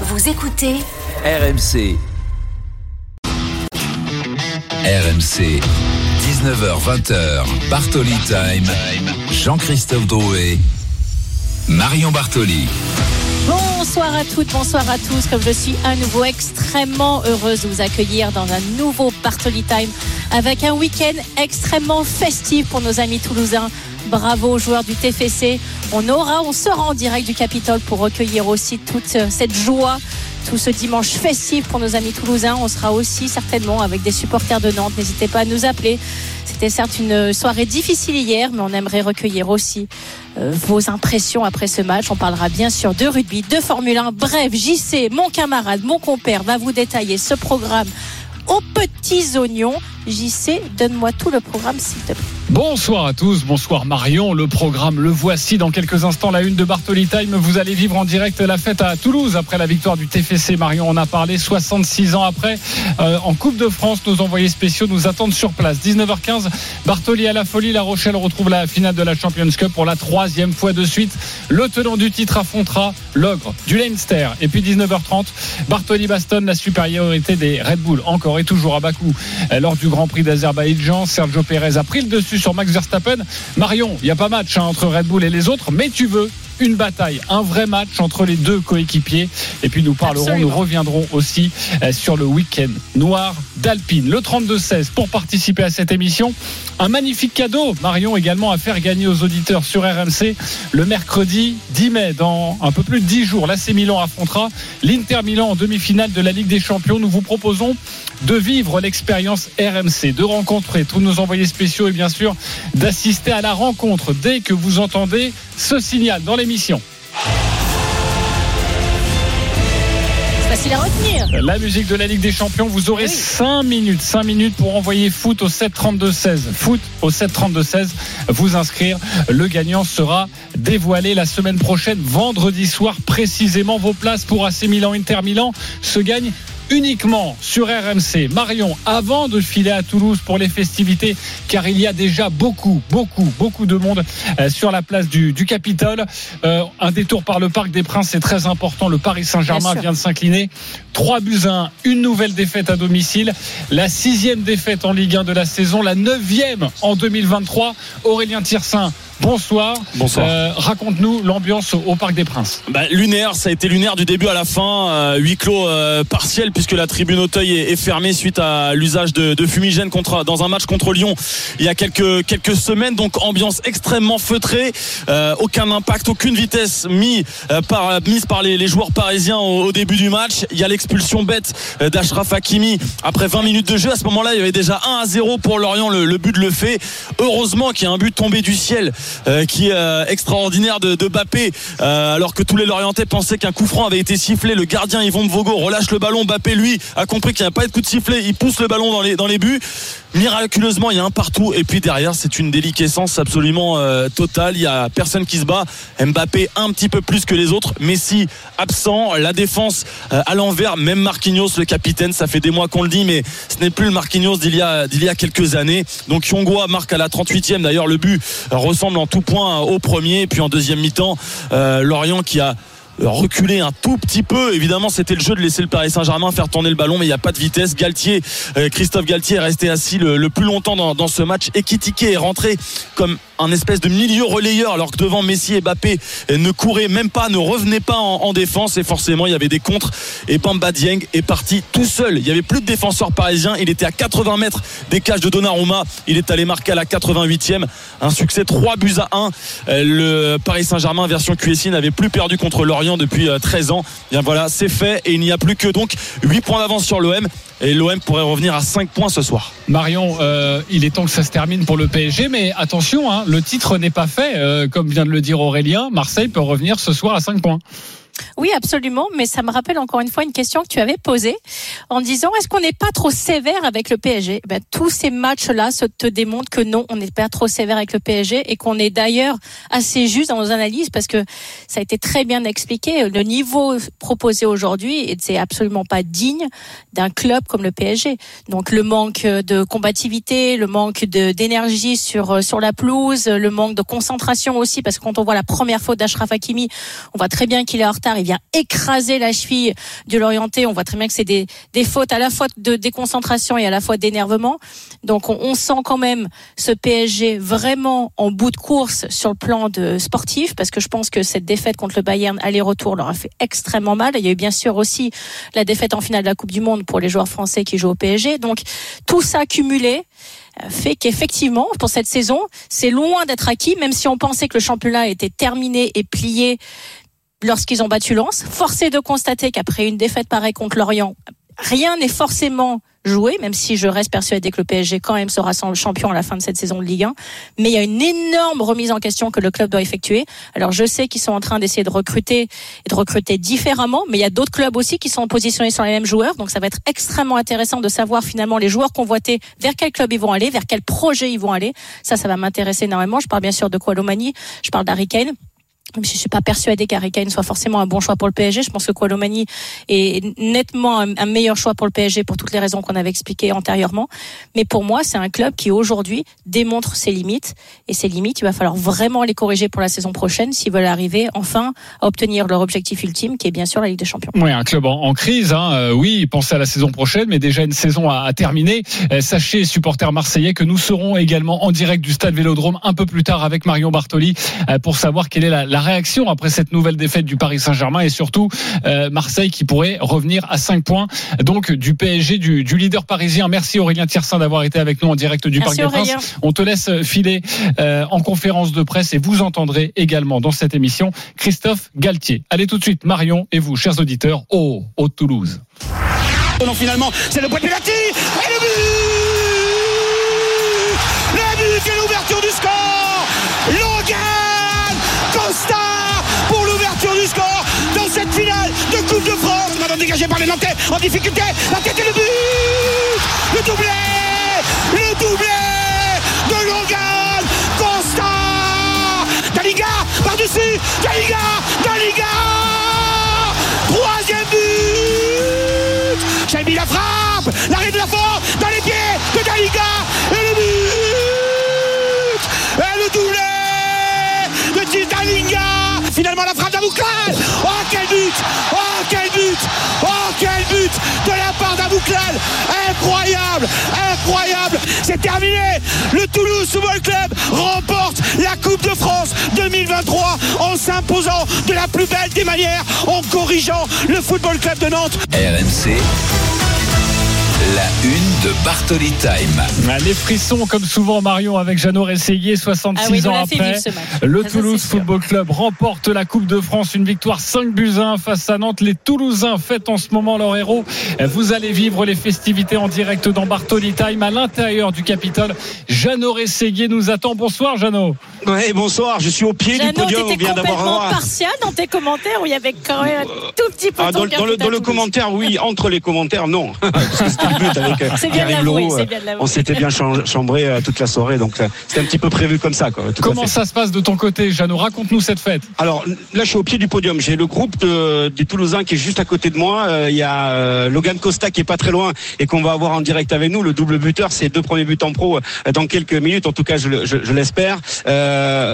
Vous écoutez RMC. RMC. 19h20h. Bartoli Time. Jean-Christophe Drouet. Marion Bartoli. Bonsoir à toutes, bonsoir à tous. Comme je suis à nouveau extrêmement heureuse de vous accueillir dans un nouveau Bartoli Time avec un week-end extrêmement festif pour nos amis toulousains. Bravo aux joueurs du TFC. On aura, on sera en direct du Capitole pour recueillir aussi toute cette joie, tout ce dimanche festif pour nos amis toulousains. On sera aussi certainement avec des supporters de Nantes. N'hésitez pas à nous appeler. C'était certes une soirée difficile hier, mais on aimerait recueillir aussi euh, vos impressions après ce match. On parlera bien sûr de rugby, de Formule 1. Bref, JC, mon camarade, mon compère, va vous détailler ce programme aux petits oignons. JC, donne-moi tout le programme, s'il te plaît. Bonsoir à tous, bonsoir Marion. Le programme, le voici dans quelques instants. La une de Bartoli Time. Vous allez vivre en direct la fête à Toulouse après la victoire du TFC. Marion en a parlé 66 ans après. Euh, en Coupe de France, nos envoyés spéciaux nous attendent sur place. 19h15, Bartoli à la folie. La Rochelle retrouve la finale de la Champions Cup pour la troisième fois de suite. Le tenant du titre affrontera l'ogre du Leinster. Et puis 19h30, Bartoli bastonne la supériorité des Red Bull. Encore et toujours à Bakou. Lors du Grand Prix d'Azerbaïdjan, Sergio Pérez a pris le dessus sur Max Verstappen. Marion, il n'y a pas match hein, entre Red Bull et les autres, mais tu veux une bataille, un vrai match entre les deux coéquipiers. Et puis nous parlerons, Absolument. nous reviendrons aussi euh, sur le week-end noir d'Alpine. Le 32-16 pour participer à cette émission. Un magnifique cadeau, Marion, également à faire gagner aux auditeurs sur RMC le mercredi 10 mai, dans un peu plus de 10 jours. L'AC Milan affrontera l'Inter Milan en demi-finale de la Ligue des Champions. Nous vous proposons de vivre l'expérience RMC, de rencontrer tous nos envoyés spéciaux et bien sûr d'assister à la rencontre dès que vous entendez ce signal dans l'émission. C'est facile à retenir. La musique de la Ligue des Champions, vous aurez Oui. 5 minutes, 5 minutes pour envoyer foot au 732-16. Foot au 732-16, vous inscrire. Le gagnant sera dévoilé la semaine prochaine, vendredi soir, précisément. Vos places pour AC Milan, Inter Milan se gagnent uniquement sur RMC. Marion, avant de filer à Toulouse pour les festivités, car il y a déjà beaucoup, beaucoup, beaucoup de monde euh, sur la place du, du Capitole. Euh, un détour par le Parc des Princes, c'est très important. Le Paris Saint-Germain vient de s'incliner. 3 buts à 1, une nouvelle défaite à domicile. La sixième défaite en Ligue 1 de la saison, la neuvième en 2023. Aurélien Tirsin, bonsoir. Bonsoir. Euh, Raconte-nous l'ambiance au, au Parc des Princes. Bah, lunaire, ça a été lunaire du début à la fin, euh, huis clos euh, partiel puisque la tribune Auteuil est, est fermée suite à l'usage de, de fumigène contre dans un match contre Lyon il y a quelques quelques semaines. Donc ambiance extrêmement feutrée, euh, aucun impact, aucune vitesse mis euh, par mise par les, les joueurs parisiens au, au début du match. Il y a l'expulsion bête euh, d'Ashraf Hakimi après 20 minutes de jeu. À ce moment-là, il y avait déjà 1 à 0 pour Lorient. Le, le but de le fait. Heureusement qu'il y a un but tombé du ciel euh, qui est euh, extraordinaire de, de Bappé, euh, alors que tous les Lorientais pensaient qu'un coup franc avait été sifflé. Le gardien Yvon Vogo relâche le ballon. Bappé, lui, a compris qu'il n'y a pas de coup de sifflet. Il pousse le ballon dans les, dans les buts. Miraculeusement, il y a un partout. Et puis derrière, c'est une déliquescence absolument euh, totale. Il y a personne qui se bat. Mbappé un petit peu plus que les autres. Messi absent. La défense euh, à l'envers. Même Marquinhos, le capitaine, ça fait des mois qu'on le dit, mais ce n'est plus le Marquinhos d'il y a, d'il y a quelques années. Donc Yongoa marque à la 38e. D'ailleurs, le but ressemble en tout point au premier. Et puis en deuxième mi-temps, euh, Lorient qui a reculer un tout petit peu. Évidemment, c'était le jeu de laisser le Paris Saint-Germain faire tourner le ballon, mais il n'y a pas de vitesse. Galtier, euh, Christophe Galtier est resté assis le, plus longtemps dans, dans ce match. Ekitike est rentré comme un espèce de milieu relayeur, alors que devant Messi et Mbappé euh, ne couraient même pas, ne revenaient pas en, en défense. Et forcément, il y avait des contres. Et Bamba Dieng est parti tout seul. Il y avait plus de défenseurs parisiens. Il était à 80 mètres des cages de Donnarumma. Il est allé marquer à la 88e. Un succès 3 buts à 1. Euh, Le Paris Saint-Germain version QSI n'avait plus perdu contre Lorient depuis euh, 13 ans. Bien voilà, c'est fait et il n'y a plus que donc 8 points d'avance sur l'OM et l'OM pourrait revenir à 5 points ce soir. Marion, euh, il est temps que ça se termine pour le PSG, mais attention, hein, le titre n'est pas fait. Euh, comme vient de le dire Aurélien, Marseille peut revenir ce soir à 5 points. Oui, absolument, mais ça me rappelle encore une fois une question que tu avais posée en disant est-ce qu'on n'est pas trop sévère avec le PSG ben, Tous ces matchs-là te démontrent que non, on n'est pas trop sévère avec le PSG et qu'on est d'ailleurs assez juste dans nos analyses parce que ça a été très bien expliqué. Le niveau proposé aujourd'hui, c'est absolument pas digne d'un club comme le PSG. Donc le manque de combativité, le manque d'énergie sur sur la pelouse, le manque de concentration aussi parce que quand on voit la première faute d'Ashraf Hakimi, on voit très bien qu'il est il vient écraser la cheville de l'orienté. On voit très bien que c'est des, des fautes à la fois de déconcentration et à la fois d'énervement. Donc on, on, sent quand même ce PSG vraiment en bout de course sur le plan de sportif, parce que je pense que cette défaite contre le Bayern aller-retour leur a fait extrêmement mal. Il y a eu bien sûr aussi la défaite en finale de la Coupe du Monde pour les joueurs français qui jouent au PSG. Donc tout ça cumulé euh, fait qu'effectivement, pour cette saison, c'est loin d'être acquis, même si on pensait que le championnat était terminé et plié lorsqu'ils ont battu Lens. Forcé de constater qu'après une défaite pareille contre Lorient, rien n'est forcément joué, même si je reste persuadé que le PSG quand même sera champion à la fin de cette saison de Ligue 1. Mais il y a une énorme remise en question que le club doit effectuer. Alors je sais qu'ils sont en train d'essayer de recruter et de recruter différemment, mais il y a d'autres clubs aussi qui sont positionnés sur les mêmes joueurs. Donc ça va être extrêmement intéressant de savoir finalement les joueurs convoités, vers quel club ils vont aller, vers quel projet ils vont aller. Ça, ça va m'intéresser énormément. Je parle bien sûr de Koualomani, je parle d'Harry Kane je suis pas persuadé qu'Harry soit forcément un bon choix pour le PSG, je pense que Koualomani est nettement un, meilleur choix pour le PSG pour toutes les raisons qu'on avait expliquées antérieurement. Mais pour moi, c'est un club qui aujourd'hui démontre ses limites et ses limites, il va falloir vraiment les corriger pour la saison prochaine s'ils veulent arriver enfin à obtenir leur objectif ultime, qui est bien sûr la Ligue des Champions. Oui, un club en, crise. Hein. Euh, oui, pensez à la saison prochaine, mais déjà une saison à, terminer. Euh, sachez, supporters marseillais, que nous serons également en direct du Stade Vélodrome un peu plus tard avec Marion Bartoli euh, pour savoir quelle est la réaction après cette nouvelle défaite du Paris Saint-Germain et surtout euh, Marseille qui pourrait revenir à 5 points donc du PSG, du, du leader parisien. Merci Aurélien Tiersin d'avoir été avec nous en direct du Parc des Princes. On te laisse filer euh, en conférence de presse et vous entendrez également dans cette émission Christophe Galtier. Allez tout de suite Marion et vous, chers auditeurs, au, au Toulouse. Non, finalement, c'est le point de pénalty dégagé par les Nantais en difficulté. La tête et le but Le doublé Le doublé de Logan Costa. Daliga par-dessus Daliga Daliga Troisième but. J'ai la frappe L'arrêt de la force dans les pieds de Daliga et le but Et le doublé de Daliga. Finalement la frappe d'Abouklal Oh quel but Le Toulouse Football Club remporte la Coupe de France 2023 en s'imposant de la plus belle des manières en corrigeant le Football Club de Nantes. RMC la une de Bartoli Time. Ah, les frissons, comme souvent, Marion, avec Jeannot Rességuier, 66 ah ans après. Le Toulouse Football Club remporte la Coupe de France. Une victoire 5 buts 1 face à Nantes. Les Toulousains fêtent en ce moment leur héros. Vous allez vivre les festivités en direct dans Bartoli Time à l'intérieur du Capitole. Jeannot Rességuier nous attend. Bonsoir, Jeannot. Oui, bonsoir. Je suis au pied du podium. On vient d'avoir partial dans tes commentaires où il y avait quand même un tout petit peu ah, dans, le, dans le commentaire, oui. Entre les commentaires, non. euh, c'est bien, euh, On s'était bien chambré euh, toute la soirée, donc c'était un petit peu prévu comme ça. Comment ça se passe de ton côté, Jeannot? Raconte-nous cette fête. Alors là, je suis au pied du podium. J'ai le groupe des Toulousains qui est juste à côté de moi. Il y a Logan Costa qui est pas très loin et qu'on va avoir en direct avec nous. Le double buteur, c'est deux premiers buts en pro dans quelques minutes. En tout cas, je, l'espère.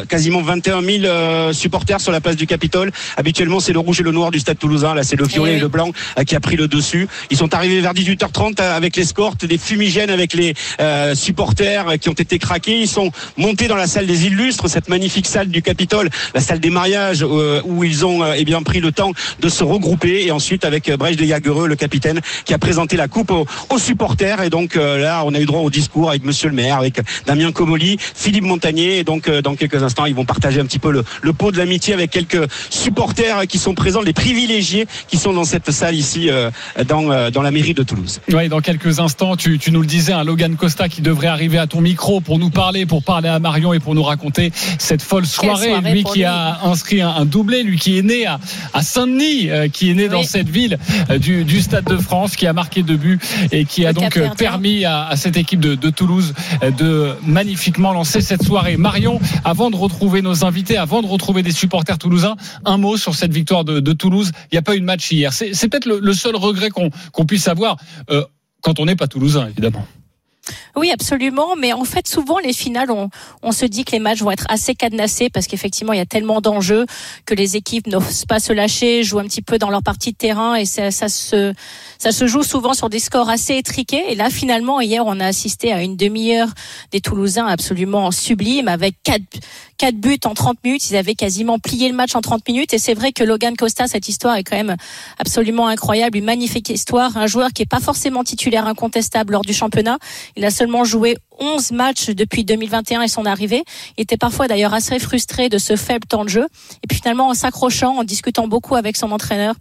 quasiment 21 000 supporters sur la place du Capitole. Habituellement, c'est le rouge et le noir du Stade Toulousain. Là, c'est le violet eh et, le blanc qui a pris le dessus. Ils sont arrivés vers 18h30 avec l'escorte, des fumigènes avec les euh, supporters qui ont été craqués. Ils sont montés dans la salle des illustres, cette magnifique salle du Capitole, la salle des mariages euh, où ils ont euh, eh bien pris le temps de se regrouper et ensuite avec Brèche de Jagereux, le capitaine, qui a présenté la coupe aux, supporters. Et donc là, on a eu droit au discours avec Monsieur le maire, avec Damien Comoli, Philippe Montagnier. Et donc dans quelques instants, ils vont partager un petit peu le, le pot de l'amitié avec quelques supporters qui sont présents, les privilégiés qui sont dans cette salle ici dans, dans la mairie de Toulouse. Dans quelques instants, tu, nous le disais, un Logan Costa qui devrait arriver à ton micro pour nous parler, pour parler à Marion et pour nous raconter cette folle soirée. lui qui a inscrit un, doublé, lui qui est né à, Saint-Denis, euh, qui est né dans cette ville euh, du, Stade de France, qui a marqué deux buts et qui a donc euh, permis à, cette équipe de, Toulouse de magnifiquement lancer cette soirée. Marion, avant de retrouver nos invités, avant de retrouver des supporters toulousains, un mot sur cette victoire de, Toulouse. Il n'y a pas eu de match hier. C'est peut-être le, seul regret qu'on puisse avoir quand on n'est pas toulousain, évidemment. Oui, absolument. Mais en fait, souvent, les finales, on, on se dit que les matchs vont être assez cadenassés parce qu'effectivement, il y a tellement d'enjeux que les équipes n'osent pas se lâcher, jouent un petit peu dans leur partie de terrain et ça, ça, se, ça se joue souvent sur des scores assez étriqués. Et là, finalement, hier, on a assisté à une demi-heure des Toulousains absolument sublime avec quatre, quatre buts en 30 minutes. Ils avaient quasiment plié le match en 30 minutes. Et c'est vrai que Logan Costa, cette histoire est quand même absolument incroyable, une magnifique histoire. Un joueur qui est pas forcément titulaire incontestable lors du championnat. Il a seulement joué 11 matchs depuis 2021 et son arrivée. Il était parfois d'ailleurs assez frustré de ce faible temps de jeu. Et puis finalement, en s'accrochant, en discutant beaucoup avec son entraîneur,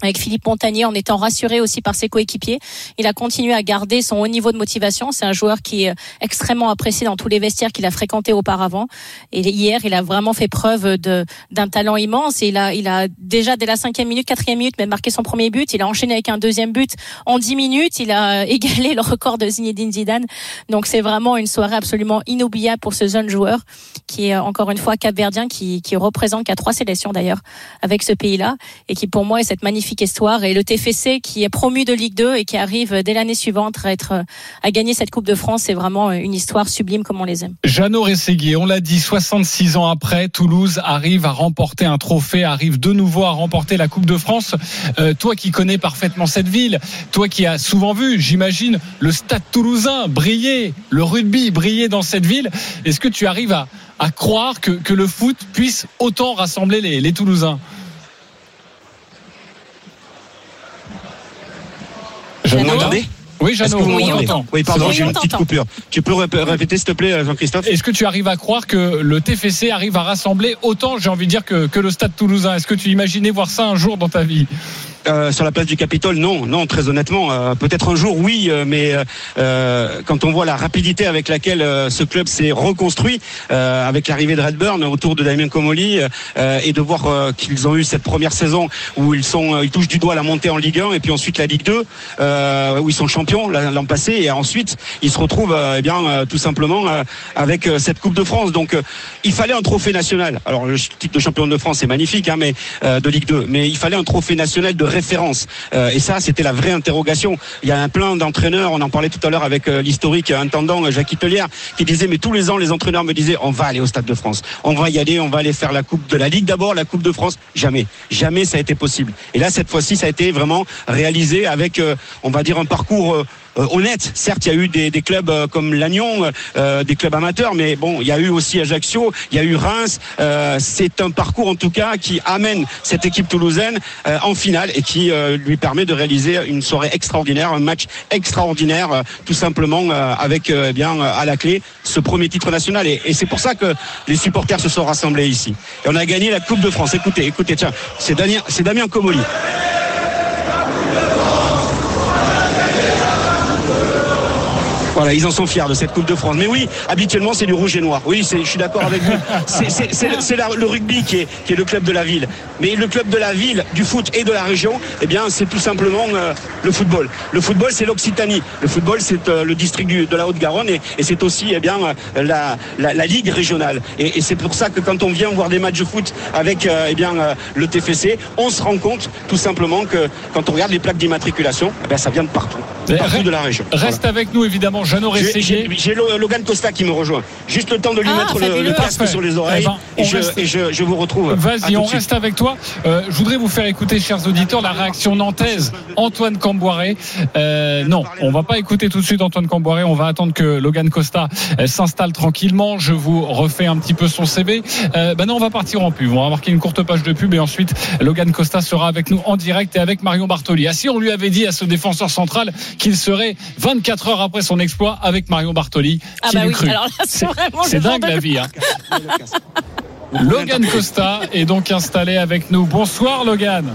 avec Philippe Montagnier en étant rassuré aussi par ses coéquipiers. Il a continué à garder son haut niveau de motivation. C'est un joueur qui est extrêmement apprécié dans tous les vestiaires qu'il a fréquentés auparavant. Et hier, il a vraiment fait preuve de, d'un talent immense. Il a, il a déjà dès la cinquième minute, quatrième minute, même marqué son premier but. Il a enchaîné avec un deuxième but en dix minutes. Il a égalé le record de Zinedine Zidane. Donc c'est vraiment une soirée absolument inoubliable pour ce jeune joueur qui est encore une fois capverdien, qui, qui représente qu'à trois sélections d'ailleurs avec ce pays-là et qui pour moi est cette magnifique histoire et le TFC qui est promu de Ligue 2 et qui arrive dès l'année suivante à gagner cette Coupe de France, c'est vraiment une histoire sublime comme on les aime. Jeannot Rességuier, on l'a dit, 66 ans après, Toulouse arrive à remporter un trophée, arrive de nouveau à remporter la Coupe de France. Euh, toi qui connais parfaitement cette ville, toi qui as souvent vu, j'imagine, le Stade Toulousain briller, le rugby briller dans cette ville, est-ce que tu arrives à, croire que, que, le foot puisse autant rassembler les, les Toulousains? Vous m'entendez oui, Jeannot, oui, on. Oui, pardon, j'ai une petite coupure. Tu peux répéter, s'il te plaît, Jean-Christophe Est-ce que tu arrives à croire que le TFC arrive à rassembler autant, j'ai envie de dire, que, que le Stade toulousain? Est-ce que tu imaginais voir ça un jour dans ta vie? Euh, sur la place du Capitole, non, non, très honnêtement. Euh, Peut-être un jour, oui, euh, mais quand on voit la rapidité avec laquelle ce club s'est reconstruit, avec l'arrivée de Redburn autour de Damien Comoli, et de voir qu'ils ont eu cette première saison où ils sont, ils touchent du doigt la montée en Ligue 1 et puis ensuite la Ligue 2, où ils sont champions l'an passé, et ensuite ils se retrouvent, eh bien, tout simplement avec cette Coupe de France. Donc, il fallait un trophée national. Alors, le titre de champion de France, c'est magnifique, hein, mais de Ligue 2, mais il fallait un trophée national de référence. Euh, et ça, c'était la vraie interrogation. Il y a un plein d'entraîneurs, on en parlait tout à l'heure avec euh, l'historique intendant euh, Jacques Itelière, qui disait, mais tous les ans, les entraîneurs me disaient, on va aller au Stade de France. On va y aller, on va aller faire la Coupe de la Ligue d'abord, la Coupe de France. Jamais. Jamais ça a été possible. Et là, cette fois-ci, ça a été vraiment réalisé avec, on va dire, un parcours honnête. Certes, il y a eu des, clubs euh, comme Lannion, euh, des clubs amateurs, mais bon, il y a eu aussi Ajaccio, il y a eu Reims. c'est un parcours en tout cas qui amène cette équipe toulousaine en finale et qui lui permet de réaliser une soirée extraordinaire, un match extraordinaire, tout simplement avec eh bien à la clé ce premier titre national. Et, et c'est pour ça que les supporters se sont rassemblés ici. Et on a gagné la Coupe de France. Écoutez, écoutez, tiens, c'est Damien, c'est Damien Comoli. Voilà, ils en sont fiers de cette Coupe de France. Mais oui, habituellement, c'est du rouge et noir. Oui, je suis d'accord avec vous. C'est le rugby qui est, qui est, le club de la ville. Mais le club de la ville, du foot et de la région, eh bien, c'est tout simplement euh, le football. Le football, c'est l'Occitanie. Le football, c'est euh, le district de la Haute-Garonne et, et c'est aussi eh bien, euh, la, la, la, ligue régionale. Et, et c'est pour ça que quand on vient voir des matchs de foot avec euh, eh bien, le TFC, on se rend compte tout simplement que quand on regarde les plaques d'immatriculation, eh ça vient de partout. Partout de la région. Reste voilà. avec nous, évidemment. J'ai Logan Costa qui me rejoint. Juste le temps de lui ah, mettre le, le, casque sur les oreilles. Eh ben, et, je, reste... et je, je, vous retrouve. Vas-y, on reste avec toi. Euh, je voudrais vous faire écouter, chers auditeurs, la réaction nantaise. Antoine Camboiré. Euh, non, on va pas écouter tout de suite Antoine Camboiré. On va attendre que Logan Costa euh, s'installe tranquillement. Je vous refais un petit peu son CV. Euh, ben non, on va partir en pub. On va marquer une courte page de pub et ensuite Logan Costa sera avec nous en direct et avec Marion Bartoli. Ah, si on lui avait dit à ce défenseur central qu'il serait 24 heures après son exploit avec Marion Bartoli. Ah bah oui, cru. alors là, c'est vraiment C'est dingue la vie. Hein. Logan Costa est donc installé avec nous. Bonsoir Logan.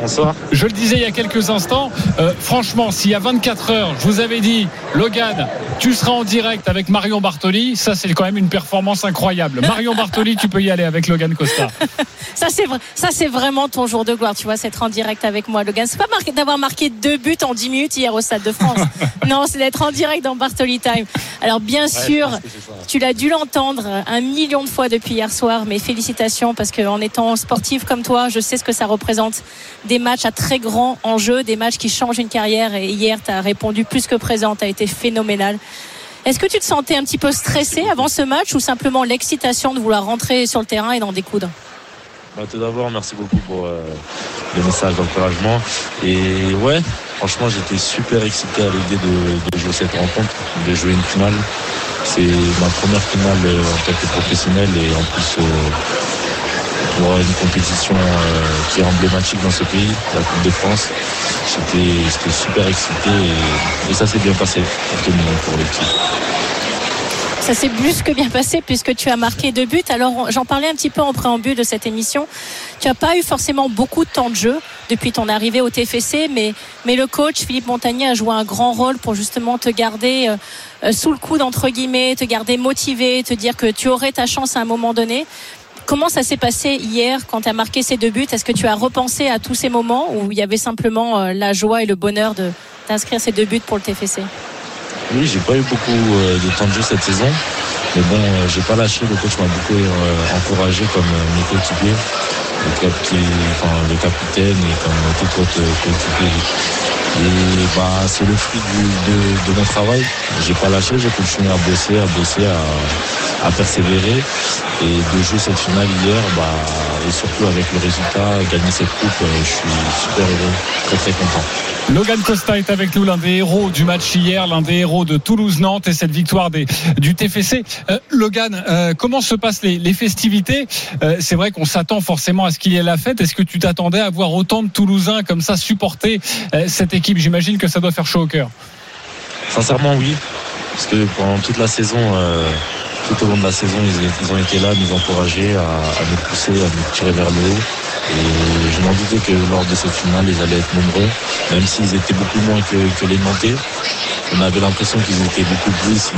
Bonsoir. Je le disais il y a quelques instants, euh, franchement, s'il y a 24 heures, je vous avais dit, Logan, tu seras en direct avec Marion Bartoli, ça c'est quand même une performance incroyable. Marion Bartoli, tu peux y aller avec Logan Costa. ça c'est ça c'est vraiment ton jour de gloire, tu vois, c'est être en direct avec moi, Logan. C'est pas d'avoir marqué deux buts en 10 minutes hier au Stade de France. non, c'est d'être en direct dans Bartoli Time. Alors bien sûr, tu l'as dû l'entendre un million de fois depuis hier soir, mais félicitations parce qu'en étant sportif comme toi, je sais ce que ça représente des matchs à très grand enjeu, des matchs qui changent une carrière. Et hier, tu as répondu plus que présent, tu as été phénoménal. Est-ce que tu te sentais un petit peu stressé avant ce match ou simplement l'excitation de vouloir rentrer sur le terrain et d'en découdre? Bah, Tout d'abord, merci beaucoup pour euh, les messages d'encouragement. Et ouais, franchement, j'étais super excité à l'idée de, jouer cette rencontre, de jouer une finale. C'est ma première finale euh, en tant que professionnel et en plus euh, pour une compétition qui est emblématique dans ce pays, la Coupe de France. J'étais super excité et, ça s'est bien passé pour tout le monde, pour l'équipe. Ça s'est plus que bien passé puisque tu as marqué deux buts. Alors j'en parlais un petit peu en préambule de cette émission. Tu n'as pas eu forcément beaucoup de temps de jeu depuis ton arrivée au TFC, mais, mais le coach Philippe Montagnier a joué un grand rôle pour justement te garder euh, euh, sous le coude entre guillemets, te garder motivé, te dire que tu aurais ta chance à un moment donné. Comment ça s'est passé hier quand tu as marqué ces deux buts? Est-ce que tu as repensé à tous ces moments où il y avait simplement euh, la joie et le bonheur d'inscrire ces deux buts pour le TFC Oui, j'ai pas eu beaucoup euh, de temps de jeu cette saison. Mais bon, euh, j'ai pas lâché. Le coach m'a beaucoup encouragé comme mes coéquipiers, le, capitaine et comme tout autre coéquipier. Et bah, c'est le fruit de, mon travail. J'ai pas lâché, j'ai continué à bosser, à bosser, à, persévérer. Et de jouer cette finale hier, bah, et surtout avec le résultat, gagner cette coupe, euh, je suis super heureux, très très content. Logan Costa est avec nous, l'un des héros du match hier, l'un des héros de Toulouse-Nantes et cette victoire des, du TFC. Euh, Logan, euh, comment se passent les, festivités? C'est vrai qu'on s'attend forcément à ce qu'il y ait la fête. Est-ce que tu t'attendais à voir autant de Toulousains comme ça supporter cette équipe? J'imagine que ça doit faire chaud au cœur. Sincèrement, oui. Parce que pendant toute la saison, tout au long de la saison, ils, ont été là, nous encourager, à, à, nous pousser, à nous tirer vers le haut. Et je m'en doutais que lors de cette finale, ils allaient être nombreux, même s'ils étaient beaucoup moins que, les Nantais. On avait l'impression qu'ils étaient beaucoup plus,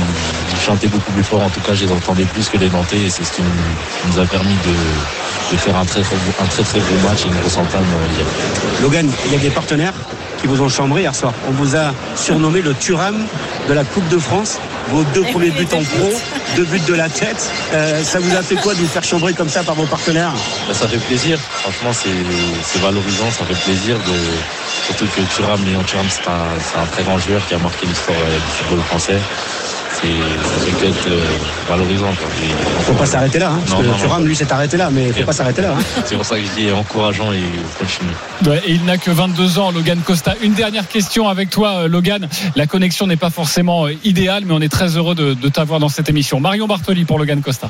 ils, chantaient beaucoup plus fort. En tout cas, je les entendais plus que les Nantais et c'est ce qui nous, a permis de, faire un très, un très très beau match et une grosse entame hier. Logan, il y a des partenaires qui vous ont chambré hier soir. On vous a surnommé le Turam de la Coupe de France. Vos deux premiers buts en pro, deux buts de la tête. Euh, ça vous a fait quoi de vous faire chambrer comme ça par vos partenaires? Ben, Ça fait plaisir. Franchement, c'est valorisant. Ça fait plaisir de. Surtout que Thuram, Léon Thuram, c'est un, un, très grand joueur qui a marqué l'histoire euh, du football français ça peut être euh, valorisant. Il faut pas s'arrêter là. Hein, parce que Thuram, lui, s'est arrêté là, mais il faut pas s'arrêter là. Hein. C'est pour ça que je dis encourageant et continue. et il n'a que 22 ans, Logan Costa. Une dernière question avec toi, euh, Logan. La connexion n'est pas forcément euh, idéale, mais on est très heureux de, de t'avoir dans cette émission. Marion Bartoli pour Logan Costa.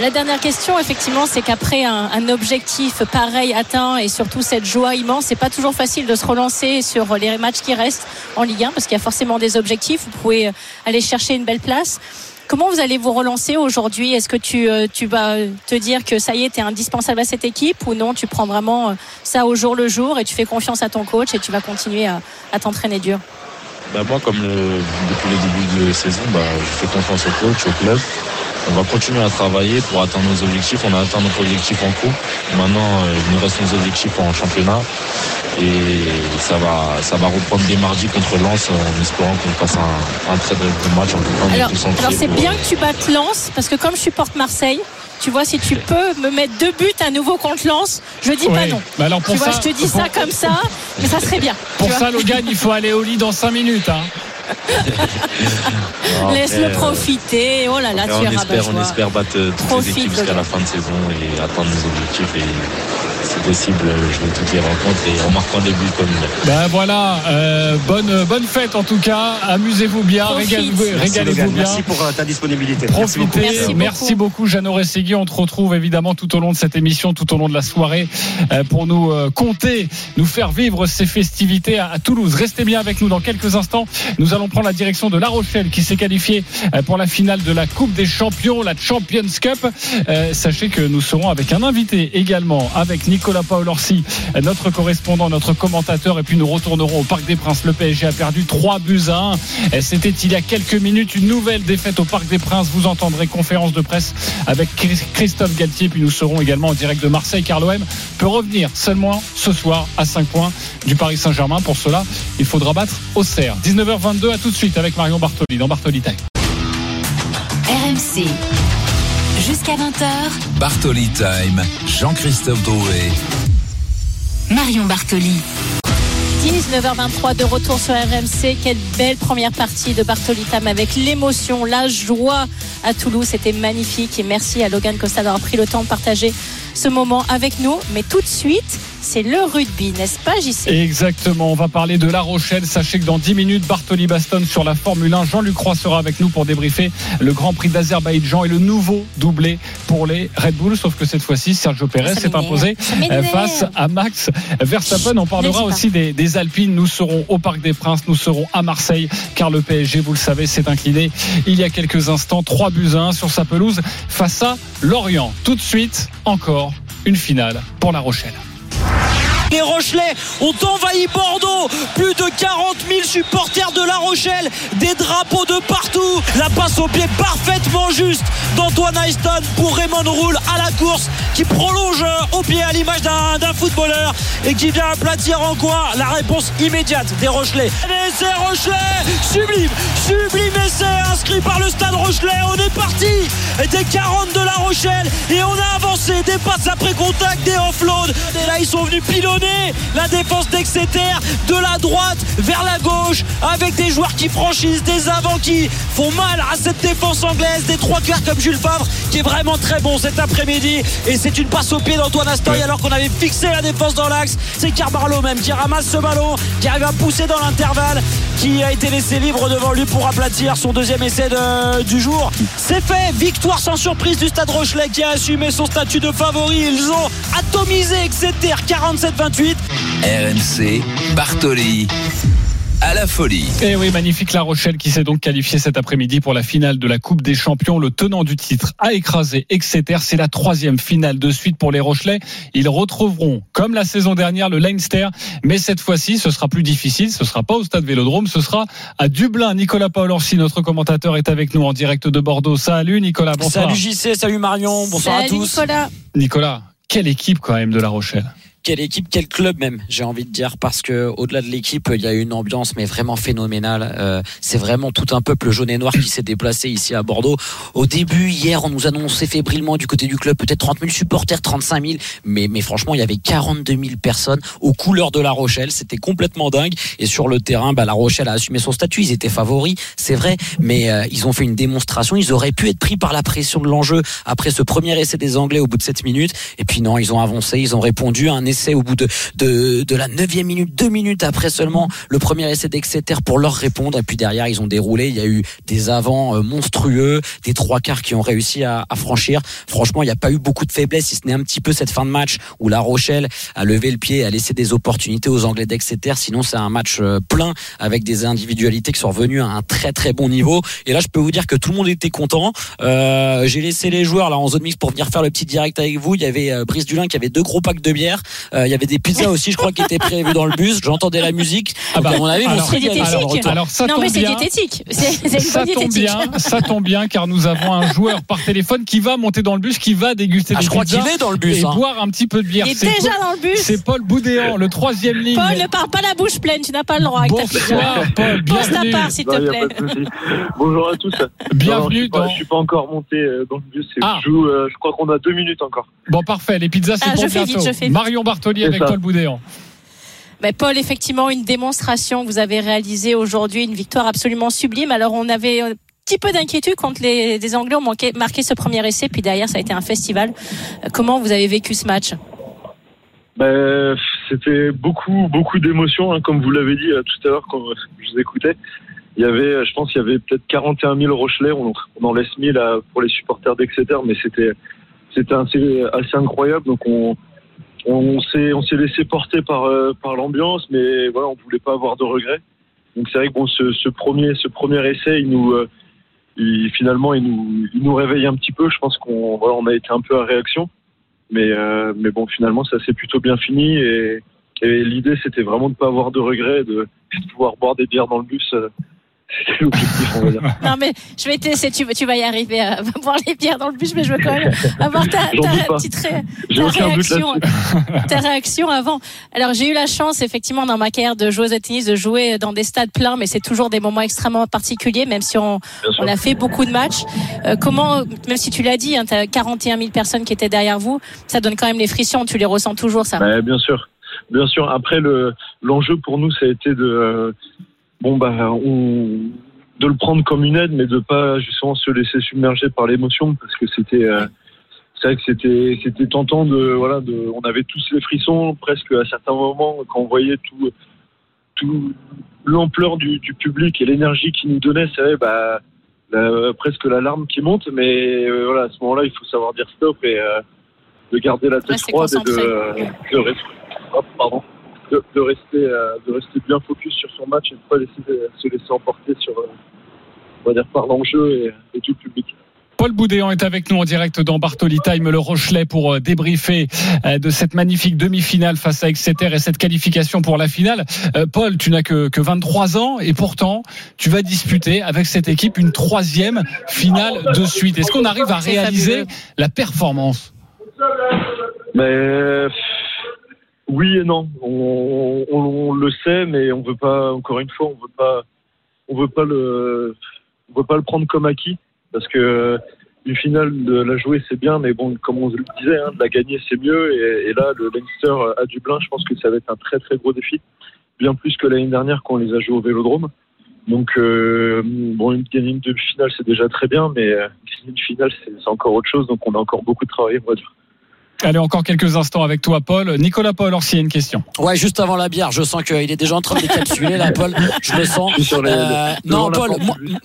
La dernière question, effectivement, c'est qu'après un, objectif pareil atteint et surtout cette joie immense, c'est pas toujours facile de se relancer sur les matchs qui restent en Ligue 1 parce qu'il y a forcément des objectifs. Vous pouvez aller chercher une belle place. Comment vous allez vous relancer aujourd'hui? Est-ce que tu, euh, vas te dire que ça y est, tu es indispensable à cette équipe ou non? Tu prends vraiment euh, ça au jour le jour et tu fais confiance à ton coach et tu vas continuer à, t'entraîner dur? Bah moi, comme depuis le début de saison, bah, je fais confiance au coach, au club on va continuer à travailler pour atteindre nos objectifs. On a atteint notre objectif en coupe. Maintenant, euh, il nous reste nos objectifs en championnat. Et ça va, ça va reprendre dès mardi contre Lens en espérant qu'on fasse un, très très bon match. En alors, alors c'est bien que tu battes Lens parce que comme je supporte Marseille, tu vois, si tu peux me mettre deux buts à nouveau contre Lens, je dis pas non. Bah alors pour tu ça, vois, je te dis ça comme ça, mais ça serait bien. Pour ça, Logan, il faut aller au lit dans 5 minutes. Hein. Laisse-le profiter. Oh là là, tu on espère, on espère battre toutes les équipes jusqu'à la fin de saison et atteindre nos objectifs. Et c'est possible, je vais toutes les rencontres et en marquant des buts comme Ben voilà, euh, bonne, bonne fête en tout cas. Amusez-vous bien, régalez-vous bien. Merci pour euh, ta disponibilité. Profitez. Merci beaucoup, Jeannot Rességui. On te retrouve évidemment tout au long de cette émission, tout au long de la soirée euh, pour nous compter, nous faire vivre ces festivités à, Toulouse. Restez bien avec nous dans quelques instants. Nous allons prendre la direction de La Rochelle qui s'est qualifiée pour la finale de la Coupe des Champions, la Champions Cup. sachez que nous serons avec un invité également, avec Nicolas Paolorsi, notre correspondant, notre commentateur. Et puis nous retournerons au Parc des Princes. Le PSG a perdu 3 buts à 1. C'était il y a quelques minutes une nouvelle défaite au Parc des Princes. Vous entendrez conférence de presse avec Christophe Galtier. Puis nous serons également en direct de Marseille car l'OM peut revenir seulement ce soir à 5 points du Paris Saint-Germain. Pour cela, il faudra battre au Auxerre. 19h22 à tout de suite avec Marion Bartoli dans Bartoli Time. RMC. Jusqu'à 20h. Bartoli Time, Jean-Christophe Drouet. Marion Bartoli. 19h23 de retour sur RMC. Quelle belle première partie de Bartolitam avec l'émotion, la joie à Toulouse. C'était magnifique et merci à Logan Costa d'avoir pris le temps de partager ce moment avec nous. Mais tout de suite, c'est le rugby, n'est-ce pas, JC Exactement, on va parler de La Rochelle. Sachez que dans 10 minutes, Bartoli Baston sur la Formule 1. Jean-Luc Roy sera avec nous pour débriefer le Grand Prix d'Azerbaïdjan et le nouveau doublé pour les Red Bull. Sauf que cette fois-ci, Sergio Pérez s'est imposé m'énerve. face à Max Verstappen. On parlera aussi des, des Alpines. Nous serons au Parc des Princes, nous serons à Marseille, car le PSG, vous le savez, s'est incliné il y a quelques instants, 3 buts à 1 sur sa pelouse face à Lorient. Tout de suite, encore une finale pour La Rochelle. Les Rochelais ont envahi Bordeaux. Plus de 40 000 supporters de La Rochelle. Des drapeaux de partout. La passe au pied parfaitement juste d'Antoine Ayston pour Raymond Roule à la course qui prolonge euh, au pied à l'image d'un footballeur et qui vient aplatir en coin la réponse immédiate des Rochelais. Un essai Rochelais sublime, sublime essai inscrit par le stade Rochelais. On est parti des 40 de La Rochelle et on a avancé des passes après contact, des offloads. Et là, ils sont venus la défense d'Exeter de la droite vers la gauche avec des joueurs qui franchissent, des avants qui font mal à cette défense anglaise, des trois quarts comme Jules Favre qui est vraiment très bon cet après-midi. Et c'est une passe au pied d'Antoine Astoy alors qu'on avait fixé la défense dans l'axe. C'est Carbarlo même qui ramasse ce ballon, qui arrive à pousser dans l'intervalle, qui a été laissé libre devant lui pour aplatir son deuxième essai de- du jour. C'est fait, victoire sans surprise du Stade Rochelet qui a assumé son statut de favori. Ils ont atomisé Exeter 47-28. RMC, Bartoli, à la folie. Et Eh oui, magnifique La Rochelle qui s'est donc qualifiée cet après-midi pour la finale de la Coupe des Champions. Le tenant du titre a écrasé Exeter. C'est la troisième finale de suite pour les Rochelais. Ils retrouveront, comme la saison dernière, le Leinster. Mais cette fois-ci, ce sera plus difficile. Ce sera pas au stade Vélodrome. Ce sera à Dublin. Nicolas Paolorsi, notre commentateur, est avec nous en direct de Bordeaux. Salut Nicolas, bonsoir. Salut JC, salut Marion, bonsoir Salut à tous. Nicolas. Nicolas, quelle équipe quand même de La Rochelle Quelle équipe, quel club même, j'ai envie de dire, parce que au-delà de l'équipe, il y a une ambiance mais vraiment phénoménale. Euh, c'est vraiment tout un peuple jaune et noir qui s'est déplacé ici à Bordeaux. Au début, hier, on nous annonçait fébrilement du côté du club peut-être 30 000 supporters, 35 000, mais mais franchement, il y avait 42 000 personnes aux couleurs de La Rochelle. C'était complètement dingue. Et sur le terrain, bah, La Rochelle a assumé son statut. Ils étaient favoris, c'est vrai, mais euh, ils ont fait une démonstration. Ils auraient pu être pris par la pression de l'enjeu après ce premier essai des Anglais au bout de 7 minutes. Et puis non, ils ont avancé, ils ont répondu à un essai au bout de, de, de la neuvième minute, deux minutes après seulement le premier essai d'Exeter pour leur répondre. Et puis derrière, ils ont déroulé. Il y a eu des avants euh, monstrueux, des trois quarts qui ont réussi à, à franchir. Franchement, il n'y a pas eu beaucoup de faiblesse, si ce n'est un petit peu cette fin de match où La Rochelle a levé le pied, a laissé des opportunités aux Anglais d'Exeter. Sinon, c'est un match euh, plein avec des individualités qui sont revenues à un très très bon niveau. Et là, je peux vous dire que tout le monde était content. Euh, J'ai laissé les joueurs là en zone mixte pour venir faire le petit direct avec vous. Il y avait euh, Brice Dulin qui avait deux gros packs de bière. Euh, il y avait des pizzas aussi, je crois, qui étaient prévues dans le bus. J'entendais la musique. Ah bah, Donc, à mon avis, on alors- retour. Alors ça non, tombe mais c'est bien. diététique. C'est c'est une Ça bonne tombe diététique. bien, ça tombe bien, car nous avons un joueur par téléphone qui va monter dans le bus, qui va déguster Ah, des je crois pizzas qu'il est dans le bus. et hein. boire un petit peu de bière. Il est C'est déjà Paul- dans le bus. C'est Paul Boudéan, le troisième ligne. Paul, ne parle pas la bouche pleine. Tu n'as pas le droit avec ta. Bonsoir Paul, Pose ta bienvenue, part, s'il te plaît. Bonjour à tous. Non, je, bienvenue suis pas, dans. je suis pas encore monté euh, dans le bus. Ah. Je, joue, euh, je crois qu'on a deux minutes encore. Bon parfait, les pizzas c'est Ah, pour je fais bientôt. vite, je fais vite. Marion Bartoli avec ça. Paul Boudéan. Mais Paul, effectivement, une démonstration que vous avez réalisée aujourd'hui, une victoire absolument sublime. Alors, on avait un petit peu d'inquiétude quand les, les Anglais ont manqué, marqué ce premier essai, puis derrière, ça a été un festival. Euh, Comment vous avez vécu ce match? Ben, C'était beaucoup, beaucoup d'émotions, hein, comme vous l'avez dit euh, tout à l'heure quand euh, je vous écoutais. Il y avait, je pense, qu'il y avait peut-être 41 000 Rochelais. On, on en laisse 1000 à- pour les supporters d'Exeter, mais c'était, c'était assez, assez incroyable. Donc on, on s'est, on s'est laissé porter par, euh, par l'ambiance, mais voilà, on voulait pas avoir de regrets. Donc c'est vrai que bon, ce, ce premier, ce premier essai, il nous, euh, il, finalement, il nous, il nous réveille un petit peu. Je pense qu'on, voilà, on a été un peu à réaction. Mais, euh, mais bon, finalement, ça s'est plutôt bien fini. Et, et l'idée, c'était vraiment de pas avoir de regrets, de, de pouvoir boire des bières dans le bus. C'était l'objectif, on va dire. Non, mais je vais te laisser, tu, tu vas y arriver à boire les bières dans le bus, mais je veux quand même avoir ta, petite ré- ta réaction, ta réaction avant. Alors j'ai eu la chance effectivement dans ma carrière de joueuse de tennis de jouer dans des stades pleins, mais c'est toujours des moments extrêmement particuliers, même si on, a fait beaucoup de matchs. Euh, comment, même si tu l'as dit, hein, tu as 41 000 personnes qui étaient derrière vous, ça donne quand même les frissons, tu les ressens toujours ça. Ouais, bien sûr. bien sûr. Après, le l'enjeu pour nous, ça a été de bon bah on, de le prendre comme une aide, mais de pas justement se laisser submerger par l'émotion, parce que c'était euh, c'est vrai que c'était c'était tentant de voilà de on avait tous les frissons presque à certains moments quand on voyait tout tout l'ampleur du, du public et l'énergie qu'il nous donnait, c'est vrai bah la- presque la larme qui monte, mais euh, voilà à ce moment-là il faut savoir dire stop et euh, de garder la tête froide et de, euh, de rester. Hop, pardon de, de rester euh, de rester bien focus sur son match et de pas laisser se laisser emporter sur euh, on va dire par l'enjeu et, et tout le public. Paul Boudéan est avec nous en direct dans Bartoli Time, le Rochelet, pour euh, débriefer euh, de cette magnifique demi-finale face à Exeter et cette qualification pour la finale. Euh, Paul, tu n'as que, que 23 ans et pourtant, tu vas disputer avec cette équipe une troisième finale de suite. Est-ce qu'on arrive à réaliser la performance? Mais euh, oui et non. On, on- on le sait, mais on veut pas. Encore une fois, on veut pas. On veut pas le. On veut pas le prendre comme acquis parce que une finale de la jouer c'est bien, mais bon, comme on le disait, hein, de la gagner c'est mieux. Et, et là, le Leinster à Dublin, je pense que ça va être un très très gros défi, bien plus que l'année dernière quand on les a joués au Vélodrome. Donc euh, bon, une, demi-finale c'est déjà très bien, mais euh, une finale c'est encore autre chose. Donc on a encore beaucoup de travail, dire. Allez, encore quelques instants avec toi, Paul. Nicolas Paul, alors s'il y a une question. Ouais, juste avant la bière, je sens qu'il est déjà en train de décapsuler là, Paul. Je le sens. Euh, non, Paul,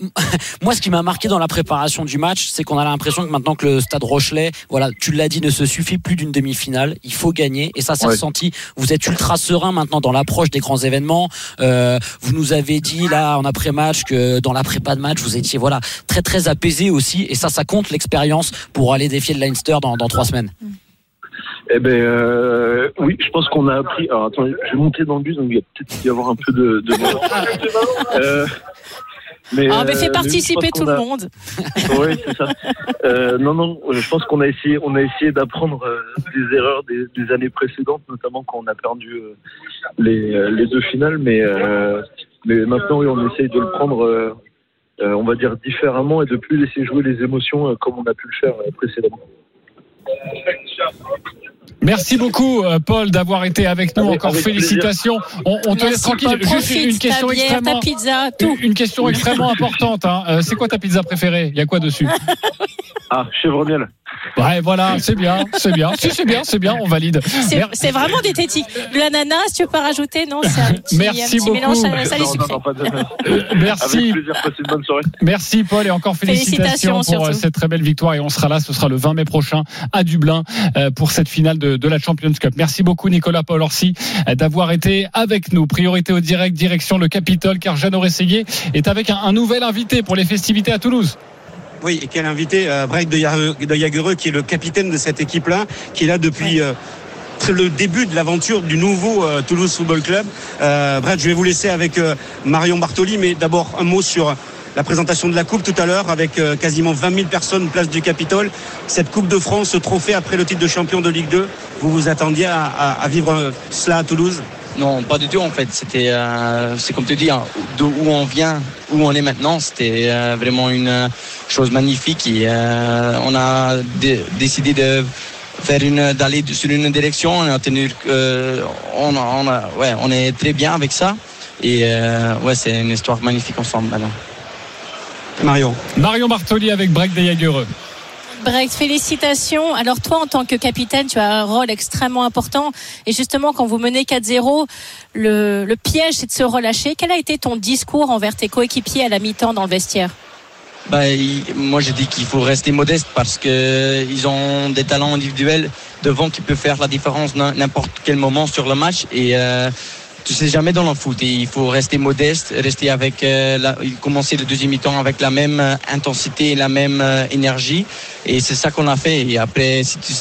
moi, ce qui m'a marqué dans la préparation du match, c'est qu'on a l'impression que maintenant que le Stade Rochelet, voilà, tu l'as dit, ne se suffit plus d'une demi-finale. Il faut gagner, et ça, c'est Ouais. ressenti. Vous êtes ultra serein maintenant dans l'approche des grands événements. Euh, vous nous avez dit là en après-match que dans la prépa de match, vous étiez voilà très très apaisé aussi, et ça, ça compte l'expérience pour aller défier le Leinster dans, dans trois semaines. Eh ben euh, oui, je pense qu'on a appris. Alors attendez, je vais monter dans le bus, donc il va peut-être y avoir un peu de. de... Euh, mais, Ah, mais euh, fais mais participer tout le monde. Oui, c'est ça. Euh, non, non, je pense qu'on a essayé, on a essayé d'apprendre euh, des erreurs des, des années précédentes, notamment quand on a perdu euh, les, euh, les deux finales. Mais, euh, mais maintenant, oui, on essaye de le prendre, euh, euh, on va dire, différemment et de plus laisser jouer les émotions euh, comme on a pu le faire euh, précédemment. Merci beaucoup, euh, Paul, d'avoir été avec nous. Avec- Encore avec félicitations. On, on te laisse tranquille. Paul. Juste Profite, une question ta bière, extrêmement. ta pizza, tout. Une question extrêmement importante. hein. Euh, c'est quoi ta pizza préférée? Il y a quoi dessus? Ah, chèvre miel. Ouais, voilà, c'est bien, c'est bien. Si, c'est bien, c'est bien, on valide. C'est Mer- c'est vraiment diététique. L'ananas, tu veux pas rajouter Non, c'est un petit, Merci un petit beaucoup. mélange salé non, non, sucré. non, pas de... Avec Merci, plaisir, passez une bonne soirée. merci Paul et encore félicitations, Félicitations, pour euh, surtout. cette très belle victoire et on sera là, ce sera le 20 mai prochain à Dublin euh, pour cette finale de, de la Champions Cup. Merci beaucoup Nicolas Paul Orsi euh, d'avoir été avec nous. Priorité au direct, direction le Capitole car Jeannot Rességuier est avec un, un nouvel invité pour les festivités à Toulouse. Oui, et quel invité, euh, Break de, Jagereux, qui est le capitaine de cette équipe-là, qui est là depuis euh, le début de l'aventure du nouveau euh, Toulouse Football Club. Euh, Brett, je vais vous laisser avec euh, Marion Bartoli, mais d'abord un mot sur la présentation de la Coupe tout à l'heure, avec euh, quasiment 20 000 personnes place du Capitole. Cette Coupe de France, ce trophée après le titre de champion de Ligue 2, vous vous attendiez à, à- à vivre cela à Toulouse? Non, pas du tout en fait. C'était, euh, c'est comme tu dis, hein, d'où on vient, où on est maintenant. C'était euh, vraiment une euh, chose magnifique. Et, euh, on a dé- décidé de faire une, d'aller sur une direction. On a tenu, euh, on, a, on, a- ouais, on est très bien avec ça. Et euh, ouais, c'est une histoire magnifique ensemble maintenant. Marion. Marion Bartoli avec Break des Jagereux. Brecht, félicitations. Alors toi, en tant que capitaine, tu as un rôle extrêmement important. Et justement, quand vous menez 4-0, le, piège, c'est de se relâcher. Quel a été ton discours envers tes coéquipiers à la mi-temps dans le vestiaire? Bah, moi, je dis qu'il faut rester modeste parce que ils ont des talents individuels devant qui peuvent faire la différence n'im- n'importe quel moment sur le match et euh, tu sais jamais dans le foot. Et il faut rester modeste, rester avec, euh, la, commencer le deuxième mi-temps avec la même euh, intensité et la même euh, énergie. Et c'est ça qu'on a fait. Et après, si tu,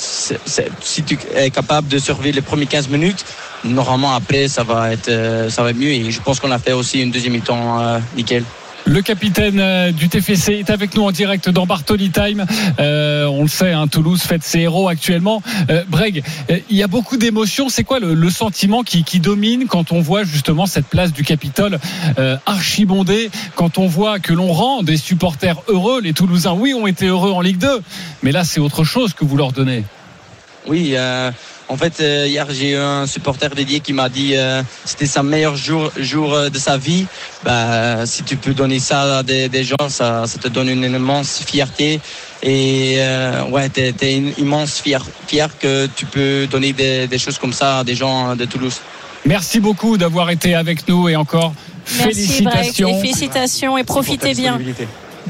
si tu es capable de survivre les premières 15 minutes, normalement après ça va être, euh, ça va être mieux. Et je pense qu'on a fait aussi une deuxième mi-temps nickel. Le capitaine euh, du TFC est avec nous en direct dans Bartoli Time. Euh, on le sait, hein, Toulouse fête ses héros actuellement. Euh, Breg, euh, il y a beaucoup d'émotions. C'est quoi le, sentiment qui, qui domine quand on voit justement cette place du Capitole archibondée, quand on voit que l'on rend des supporters heureux? Les Toulousains, oui, ont été heureux en Ligue 2, mais là, c'est autre chose que vous leur donnez. Oui. euh, en fait, euh, hier, j'ai eu un supporter dédié qui m'a dit euh, c'était sa meilleur jour, jour euh, de sa vie. Bah, si tu peux donner ça à des, des gens, ça, ça te donne une immense fierté. Et euh, ouais, t'es es une immense fier, fier que tu peux donner des, des choses comme ça à des gens de Toulouse. Merci beaucoup d'avoir été avec nous et encore Merci félicitations et félicitations et profitez bien.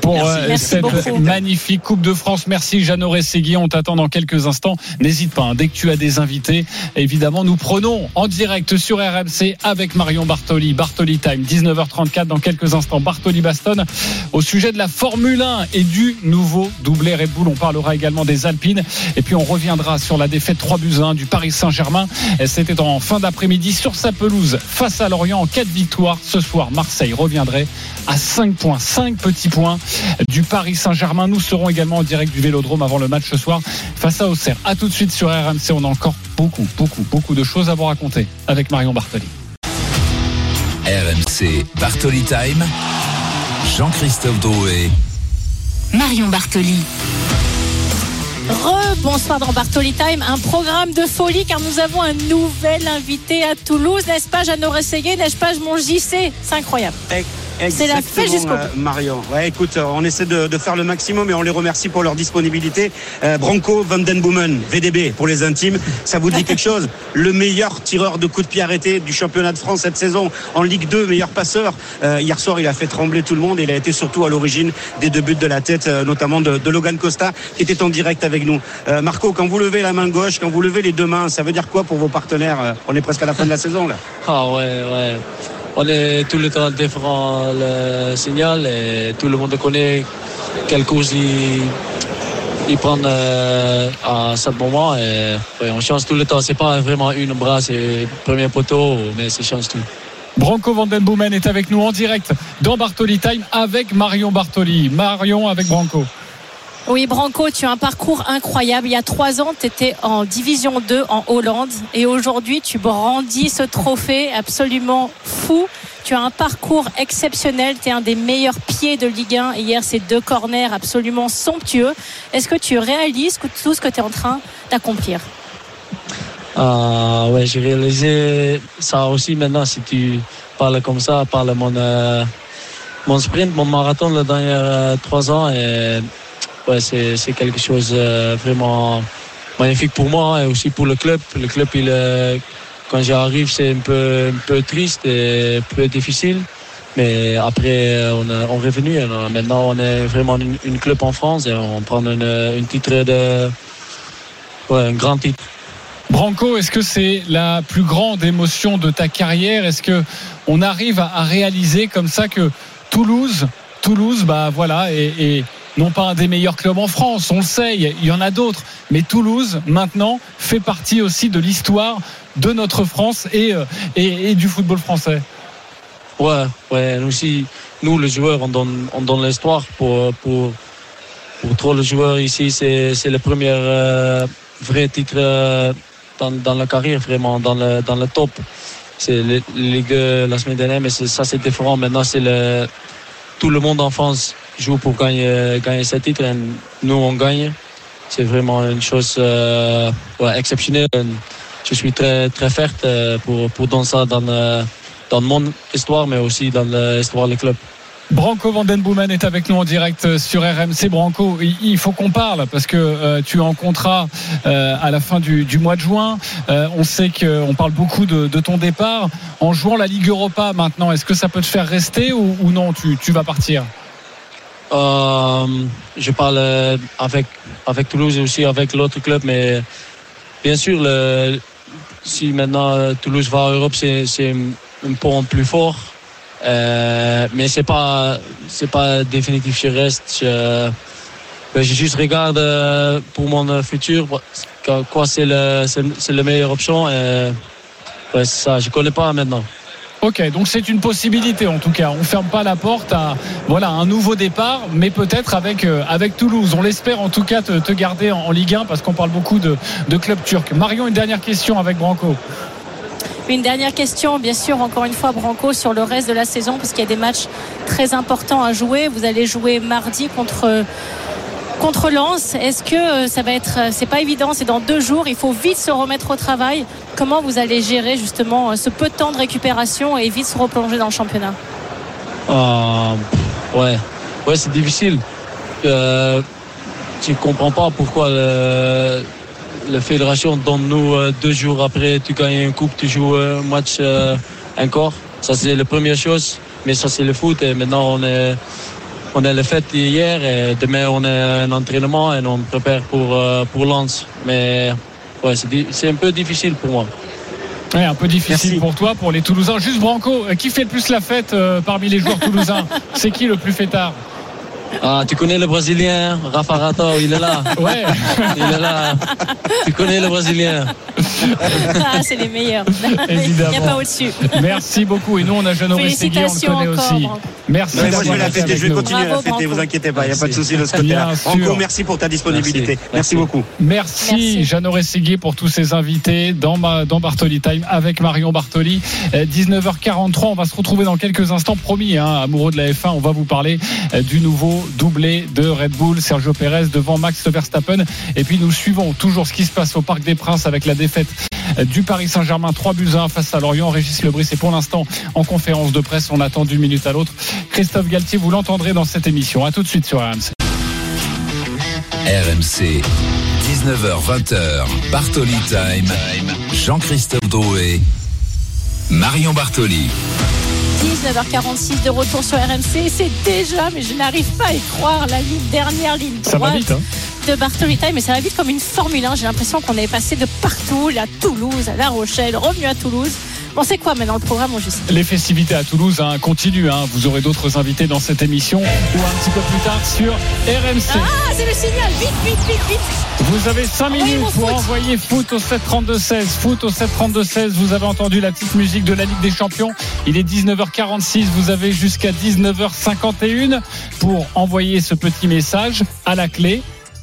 Pour Merci. euh, Merci cette beaucoup. magnifique Coupe de France. Merci Jeannot Rességui. On t'attend dans quelques instants. N'hésite pas, hein, dès que tu as des invités, évidemment, nous prenons en direct sur RMC avec Marion Bartoli. Bartoli Time, 19h34 dans quelques instants. Bartoli Baston au sujet de la Formule 1 et du nouveau doublé Red Bull. On parlera également des Alpines. Et puis on reviendra sur la défaite 3 buts à 1 du Paris Saint-Germain. C'était en fin d'après-midi sur sa pelouse face à Lorient en 4 victoires. Ce soir, Marseille reviendrait à 5 points, 5 petits points du Paris Saint-Germain. Nous serons également en direct du Vélodrome avant le match ce soir face à Auxerre. À tout de suite sur RMC. On a encore beaucoup, beaucoup, beaucoup de choses à vous raconter avec Marion Bartoli. RMC Bartoli Time. Jean-Christophe Drouet. Marion Bartoli. Re-bonsoir dans Bartoli Time, un programme de folie car nous avons un nouvel invité à Toulouse, n'est-ce pas Jeannot Rességuier, n'est-ce pas mon JC C'est incroyable. C'est la fête jusqu'au bout. euh, Marion. Ouais, écoute, euh, on essaie de, de faire le maximum et on les remercie pour leur disponibilité. Euh, Branco Van Den Boomen, VDB pour les intimes, ça vous dit quelque chose? Le meilleur tireur de coups de pied arrêtés du championnat de France cette saison en Ligue 2, meilleur passeur. Euh, hier soir, il a fait trembler tout le monde et il a été surtout à l'origine des deux buts de la tête, euh, notamment de, de Logan Costa qui était en direct avec nous. Euh, Marco, quand vous levez la main gauche, quand vous levez les deux mains, ça veut dire quoi pour vos partenaires? On est presque à la fin de la saison là. Ah ouais, ouais. On est tout le temps différent le signal et tout le monde connaît quelle course ils, ils prennent euh, à ce moment et on change tout le temps. C'est pas vraiment une bras, c'est premier poteau, mais ça change tout. Branco Van Den Boomen est avec nous en direct dans Bartoli Time avec Marion Bartoli. Marion avec Branco. Oui, Branco, tu as un parcours incroyable. Il y a trois ans, tu étais en Division 2 en Hollande et aujourd'hui, tu brandis ce trophée absolument fou. Tu as un parcours exceptionnel. Tu es un des meilleurs pieds de Ligue 1. Et hier, ces deux corners absolument somptueux. Est-ce que tu réalises tout ce que tu es en train d'accomplir? Ah ouais, j'ai réalisé ça aussi maintenant. Si tu parles comme ça, parle mon euh, mon sprint, mon marathon les derniers euh, trois ans ouais, c'est quelque chose euh, vraiment magnifique pour moi et aussi pour le club. Le club, il euh, quand j'arrive, c'est un peu un peu triste et un peu difficile. Mais après, euh, on, est- revenu. euh, Maintenant, on est vraiment une, club en France et on prend une, une titre de, un grand titre. Branco, est-ce que c'est la plus grande émotion de ta carrière? Est-ce que on arrive à, réaliser comme ça que Toulouse, Toulouse, bah voilà, et non pas un des meilleurs clubs en France, on le sait, il y, en a d'autres, mais Toulouse maintenant fait partie aussi de l'histoire de notre France et, euh, du football français. Ouais, ouais, nous aussi, nous les joueurs, on donne, on l'histoire pour, pour, trop les joueurs ici. C'est, le premier euh, vrai titre euh, dans, la carrière, vraiment, dans le, top. C'est la Ligue 2 la semaine dernière, mais ça c'est différent. Maintenant, c'est le, tout le monde en France joue pour gagner, gagner ce titre. Et nous, on gagne. C'est vraiment une chose euh, exceptionnelle. Je suis très, très fier euh, pour, pour donner ça dans, le- dans mon histoire, mais aussi dans l'histoire du club. Branco Van Den Boomen est avec nous en direct sur RMC. Branco, il faut qu'on parle parce que euh, tu es en contrat euh, à la fin du, du mois de juin. Euh, on sait qu'on parle beaucoup de, de ton départ. En jouant la Ligue Europa maintenant, est-ce que ça peut te faire rester ou, ou non tu, tu vas partir? Euh, je parle euh, avec, avec Toulouse aussi avec l'autre club, mais bien sûr, si maintenant euh, Toulouse va en Europe, c'est un, pont plus fort. Mais c'est pas c'est pas définitif. Je reste. Je, ben, juste regarde pour mon futur quoi- c'est le c'est la meilleure option. Et, ouais, ça. Je connais pas maintenant. Ok, donc c'est une possibilité en tout cas. On ferme pas la porte à voilà un nouveau départ, mais peut-être avec euh, Toulouse. On l'espère en tout cas te, te garder en, Ligue 1 parce qu'on parle beaucoup de, de clubs turcs. Marion, une dernière question avec Branco. Une dernière question, bien sûr, encore une fois, Branco, sur le reste de la saison, parce qu'il y a des matchs très importants à jouer. Vous allez jouer mardi contre, contre Lens. Est-ce que euh, ça va être, euh, c'est pas évident, c'est dans deux jours, il faut vite se remettre au travail. Comment vous allez gérer justement euh, ce peu de temps de récupération et vite se replonger dans le championnat? Ah, ouais, c'est difficile. Euh, tu comprends pas pourquoi la fédération donne nous deux jours après tu gagnes une coupe, tu joues un match encore. Ça c'est la première chose, mais ça c'est le foot et maintenant on est on a le fête hier et demain on a un entraînement et on prépare pour euh, pour Lens. Mais ouais, c'est un peu difficile pour moi. Ouais, un peu difficile pour toi, pour les Toulousains. Juste Branco, euh, qui fait le plus la fête euh, parmi les joueurs toulousains? C'est qui le plus fêtard? Ah, tu connais le Brésilien, Rafa Rato, il est là. Ouais. Il est là. Tu connais le Brésilien. Ah, c'est les meilleurs. Il n'y Évidemment. a pas au-dessus. Merci beaucoup. Et nous, on a Jeannot Segui, on le Félicitations connaît encore, aussi. Branco. Merci moi, je vais la fêter, je vais continuer à la fêter, Branco. vous inquiétez pas, il n'y a pas de Merci. souci de ce côté-là. Bien sûr. Encore merci pour ta disponibilité. Merci. Merci, Merci. beaucoup. Merci, Merci. Jeannot Rességuier pour tous ces invités dans, ma, dans Bartoli Time avec Marion Bartoli. Euh, 19h43, on va se retrouver dans quelques instants. Promis, hein, amoureux de la F1, on va vous parler euh, du nouveau doublé de Red Bull, Sergio Pérez devant Max Verstappen. Et puis nous suivons toujours ce qui se passe au Parc des Princes avec la défaite du Paris Saint-Germain 3 buts à 1 face à Lorient. Régis Lebris est pour l'instant en conférence de presse. On attend d'une minute à l'autre. Christophe Galtier, vous l'entendrez dans cette émission. À tout de suite sur RMC. RMC, 19h-20h, Bartoli Time. Jean-Christophe Drouet, Marion Bartoli. 19h46 de retour sur RMC. C'est déjà, mais je n'arrive pas à y croire, la ligne, dernière ligne Ça va droite vite, hein de Bartoli Time. Mais ça va vite comme une Formule 1. J'ai l'impression qu'on est passé de partout, à Toulouse, à La Rochelle, revenu à Toulouse. Bon, c'est quoi maintenant le programme, mon Juste Les festivités à Toulouse hein, continuent. hein. Vous aurez d'autres invités dans cette émission ou un petit peu plus tard sur RMC. Ah, c'est le signal Vite, vite, vite, vite Vous avez 5 Envoyez minutes pour foot. envoyer foot au 732-16. Foot au 732-16. Vous avez entendu la petite musique de la Ligue des Champions. Il est 19h46. Vous avez jusqu'à 19h51 pour envoyer ce petit message à la clé.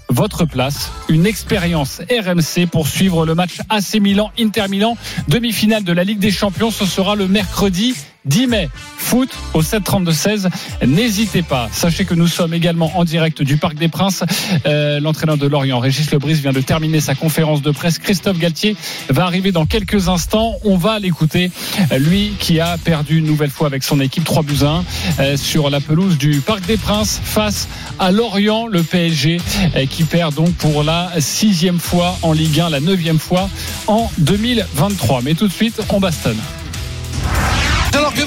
Votre place, une expérience RMC pour suivre le match AC Milan Inter Milan demi-finale de la Ligue des Champions. Ce sera le mercredi 10 mai. Foot au 732-16. N'hésitez pas. Sachez que nous sommes également en direct du Parc des Princes. Euh, L'entraîneur de Lorient, Régis Lebris, vient de terminer sa conférence de presse. Christophe Galtier va arriver dans quelques instants. On va l'écouter. Lui qui a perdu une nouvelle fois avec son équipe 3 buts à 1 euh, sur la pelouse du Parc des Princes face à Lorient, le PSG, euh, qui perd donc pour la sixième fois en Ligue 1, la neuvième fois en 2023. Mais tout de suite, on bastonne.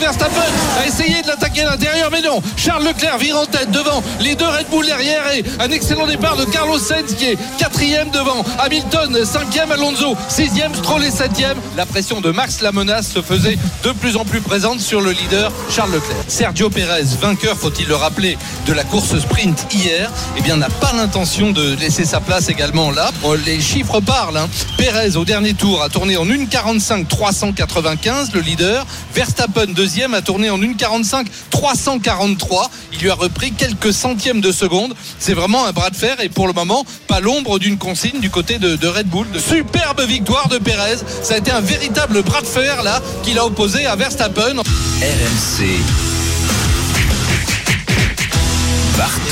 Verstappen a essayé de l'attaquer à l'intérieur, mais non. Charles Leclerc vire en tête devant les deux Red Bull derrière et un excellent départ de Carlos Sainz qui est quatrième devant Hamilton, cinquième Alonso, sixième Stroll et septième. La pression de Max la menace se faisait de plus en plus présente sur le leader Charles Leclerc. Sergio Pérez, vainqueur, faut-il le rappeler, de la course sprint hier, eh bien n'a pas l'intention de laisser sa place également là. Les chiffres parlent. hein. Pérez au dernier tour a tourné en 1,45 395 le leader. Verstappen deuxième a tourné en 1,45 343. Il lui a repris quelques centièmes de seconde. C'est vraiment un bras de fer et pour le moment pas l'ombre d'une consigne du côté de, Red Bull. Superbe victoire de Pérez. Ça a été un véritable bras de fer là qu'il a opposé à Verstappen. RMC.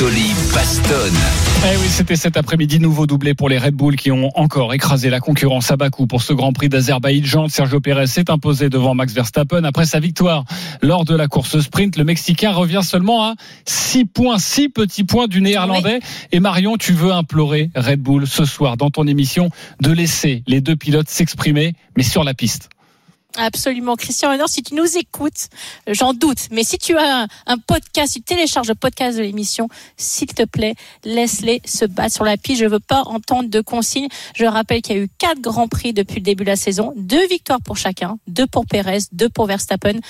Bartoli Bastonne. Eh oui, c'était cet après-midi nouveau doublé pour les Red Bull qui ont encore écrasé la concurrence à Bakou pour ce Grand Prix d'Azerbaïdjan. Sergio Pérez s'est imposé devant Max Verstappen après sa victoire lors de la course sprint. Le Mexicain revient seulement à 6 points, 6 petits points du Néerlandais. Et Marion, tu veux implorer Red Bull ce soir dans ton émission de laisser les deux pilotes s'exprimer, mais sur la piste. Absolument. Christian Honor, si tu nous écoutes, euh, j'en doute, mais si tu as un, podcast, si tu télécharges le podcast de l'émission, s'il te plaît, laisse-les se battre sur la piste. Je veux pas entendre de consignes. Je rappelle qu'il y a eu quatre grands prix depuis le début de la saison, deux victoires pour chacun, deux pour Pérez, deux pour Verstappen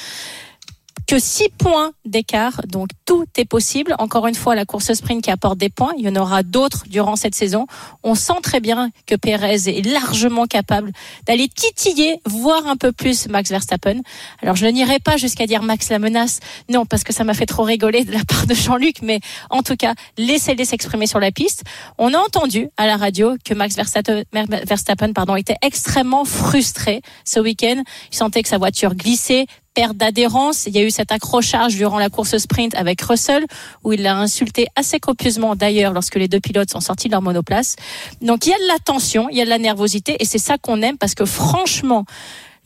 que 6 points d'écart, donc tout est possible. Encore une fois, la course sprint qui apporte des points, il y en aura d'autres durant cette saison. On sent très bien que Pérez est largement capable d'aller titiller, voir un peu plus Max Verstappen. Alors je n'irai pas jusqu'à dire Max la menace, non, parce que ça m'a fait trop rigoler de la part de Jean-Luc, mais en tout cas, laissez-les s'exprimer sur la piste. On a entendu à la radio que Max Verstappen, était extrêmement frustré ce week-end. Il sentait que sa voiture glissait, perte d'adhérence. Il y a eu cet accrochage durant la course sprint avec Russell, où il l'a insulté assez copieusement d'ailleurs lorsque les deux pilotes sont sortis de leur monoplace. Donc il y a de la tension, il y a de la nervosité, et c'est ça qu'on aime parce que franchement,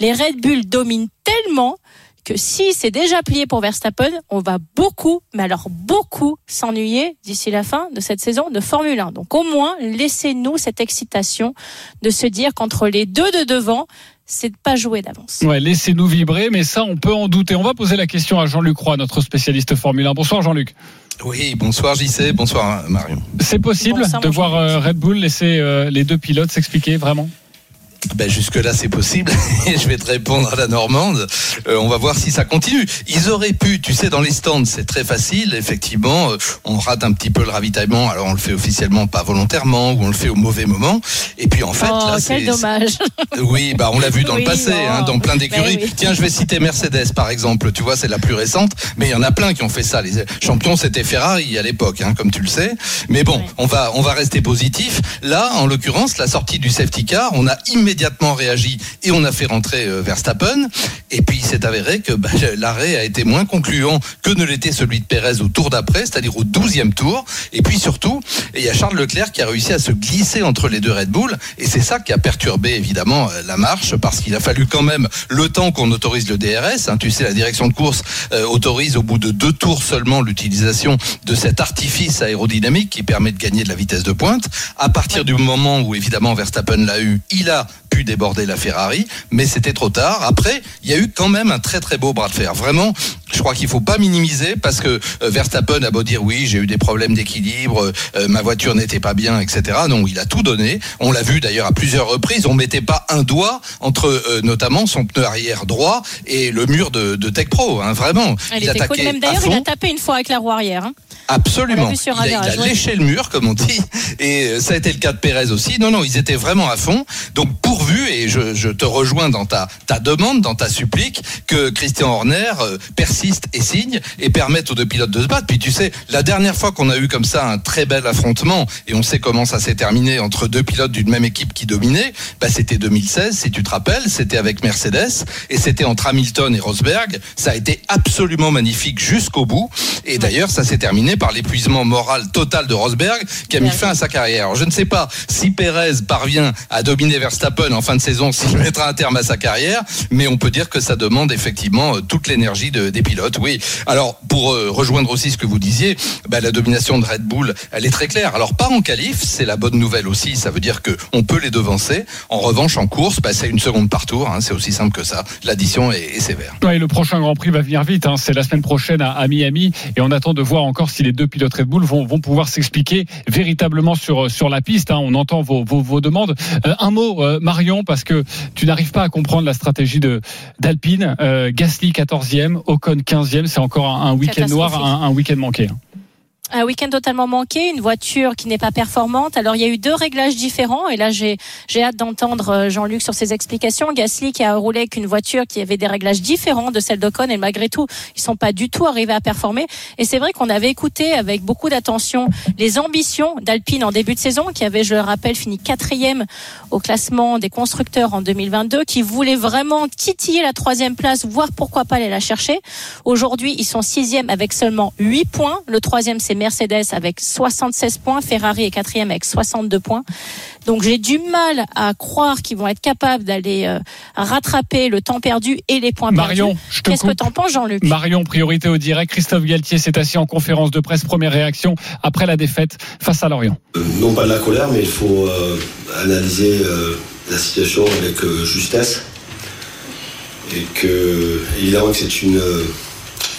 les Red Bull dominent tellement que si c'est déjà plié pour Verstappen, on va beaucoup, mais alors beaucoup s'ennuyer d'ici la fin de cette saison de Formule 1. Donc au moins, laissez-nous cette excitation de se dire qu'entre les deux de devant, c'est pas joué d'avance. Ouais, laissez-nous vibrer, mais ça, on peut en douter. On va poser la question à Jean-Luc Roy, notre spécialiste Formule 1. Bonsoir Jean-Luc. Oui, bonsoir JC, bonsoir Marion. C'est possible Bonsoir, de voir euh, Red Bull laisser euh, les deux pilotes s'expliquer vraiment? Ben jusque là c'est possible et je vais te répondre à la normande. Euh, on va voir si ça continue. Ils auraient pu, tu sais, dans les stands c'est très facile. Effectivement, euh, on rate un petit peu le ravitaillement. Alors on le fait officiellement pas volontairement ou on le fait au mauvais moment. Et puis en fait oh, là quel c'est dommage. oui, bah on l'a vu dans Oui, le passé, hein, dans plein d'écuries. Ben oui. Tiens, je vais citer Mercedes par exemple. Tu vois, c'est la plus récente, mais il y en a plein qui ont fait ça. Les champions, c'était Ferrari à l'époque, hein, comme tu le sais. Mais bon, Ouais. on va on va rester positif. Là, en l'occurrence, la sortie du safety car, on a immédiatement réagi et on a fait rentrer euh, Verstappen. Et puis il s'est avéré que bah, l'arrêt a été moins concluant que ne l'était celui de Pérez au tour d'après, c'est-à-dire au 12e tour. Et puis surtout, il y a Charles Leclerc qui a réussi à se glisser entre les deux Red Bull. Et c'est ça qui a perturbé évidemment euh, la marche parce qu'il a fallu quand même le temps qu'on autorise le DRS. hein. Tu sais, la direction de course euh, autorise au bout de deux tours seulement l'utilisation de cet artifice aérodynamique qui permet de gagner de la vitesse de pointe. À partir du moment où évidemment Verstappen l'a eu, il a pu déborder la Ferrari, mais c'était trop tard. Après, il y a eu quand même un très très beau bras de fer. Vraiment, je crois qu'il faut pas minimiser parce que euh, Verstappen a beau dire oui, j'ai eu des problèmes d'équilibre, euh, ma voiture n'était pas bien, etc. Non, il a tout donné. On l'a vu d'ailleurs à plusieurs reprises. On mettait pas un doigt entre euh, notamment son pneu arrière droit et le mur de, de Tech Pro. hein, vraiment, Elle il était cool. Même d'ailleurs, il a tapé une fois avec la roue arrière. hein. Absolument. Il a, il a léché le mur, comme on dit, et euh, ça a été le cas de Pérez aussi. Non, non, ils étaient vraiment à fond. Donc pourvu, et je, je te rejoins dans ta, ta demande, dans ta supplique, que Christian Horner euh, persiste et signe et permette aux deux pilotes de se battre. Puis tu sais, la dernière fois qu'on a eu comme ça un très bel affrontement, et on sait comment ça s'est terminé entre deux pilotes d'une même équipe qui dominait, bah, c'était 2016, si tu te rappelles, c'était avec Mercedes, et c'était entre Hamilton et Rosberg. Ça a été absolument magnifique jusqu'au bout. Et d'ailleurs, ça s'est terminé par l'épuisement moral total de Rosberg qui a mis fin à sa carrière. Alors, je ne sais pas si Pérez parvient à dominer Verstappen en fin de saison, s'il mettra un terme à sa carrière, mais on peut dire que ça demande effectivement euh, toute l'énergie de- des pilotes. Oui. Alors, pour euh, rejoindre aussi ce que vous disiez, bah, la domination de Red Bull, elle est très claire. Alors, pas en qualif, c'est la bonne nouvelle aussi. Ça veut dire que on peut les devancer. En revanche, en course, bah, c'est une seconde par tour. hein. c'est aussi simple que ça. L'addition est, est sévère. Ouais, le prochain Grand Prix va venir vite. hein. C'est la semaine prochaine à, à Miami et on attend de voir encore si les deux pilotes Red Bull vont, vont pouvoir s'expliquer véritablement sur sur la piste. hein. On entend vos, vos, vos demandes. Euh, un mot, euh, Marion, parce que tu n'arrives pas à comprendre la stratégie de d'Alpine. Euh, Gasly 14e, Ocon 15e. C'est encore un, un week-end noir, un, un week-end manqué. Un week-end totalement manqué, une voiture qui n'est pas performante. Alors il y a eu deux réglages différents et là j'ai j'ai hâte d'entendre euh, Jean-Luc sur ses explications. Gasly qui a roulé avec une voiture qui avait des réglages différents de celle d'Ocon et malgré tout ils sont pas du tout arrivés à performer. Et c'est vrai qu'on avait écouté avec beaucoup d'attention les ambitions d'Alpine en début de saison qui avait, je le rappelle, fini quatrième au classement des constructeurs en 2022, qui voulait vraiment titiller la troisième place, voire pourquoi pas aller la chercher. Aujourd'hui ils sont sixième avec seulement 8 points. Le troisième c'est Mercedes avec 76 points, Ferrari est quatrième avec 62 points. Donc j'ai du mal à croire qu'ils vont être capables d'aller euh, rattraper le temps perdu et les points Marion, perdus. je te Qu'est-ce que t'en penses, Jean-Luc? Marion, priorité au direct. Christophe Galtier s'est assis en conférence de presse. Première réaction après la défaite face à Lorient. Euh, Non pas de la colère, mais il faut euh, analyser euh, la situation avec euh, justesse. Et que, évidemment, que c'est une, euh,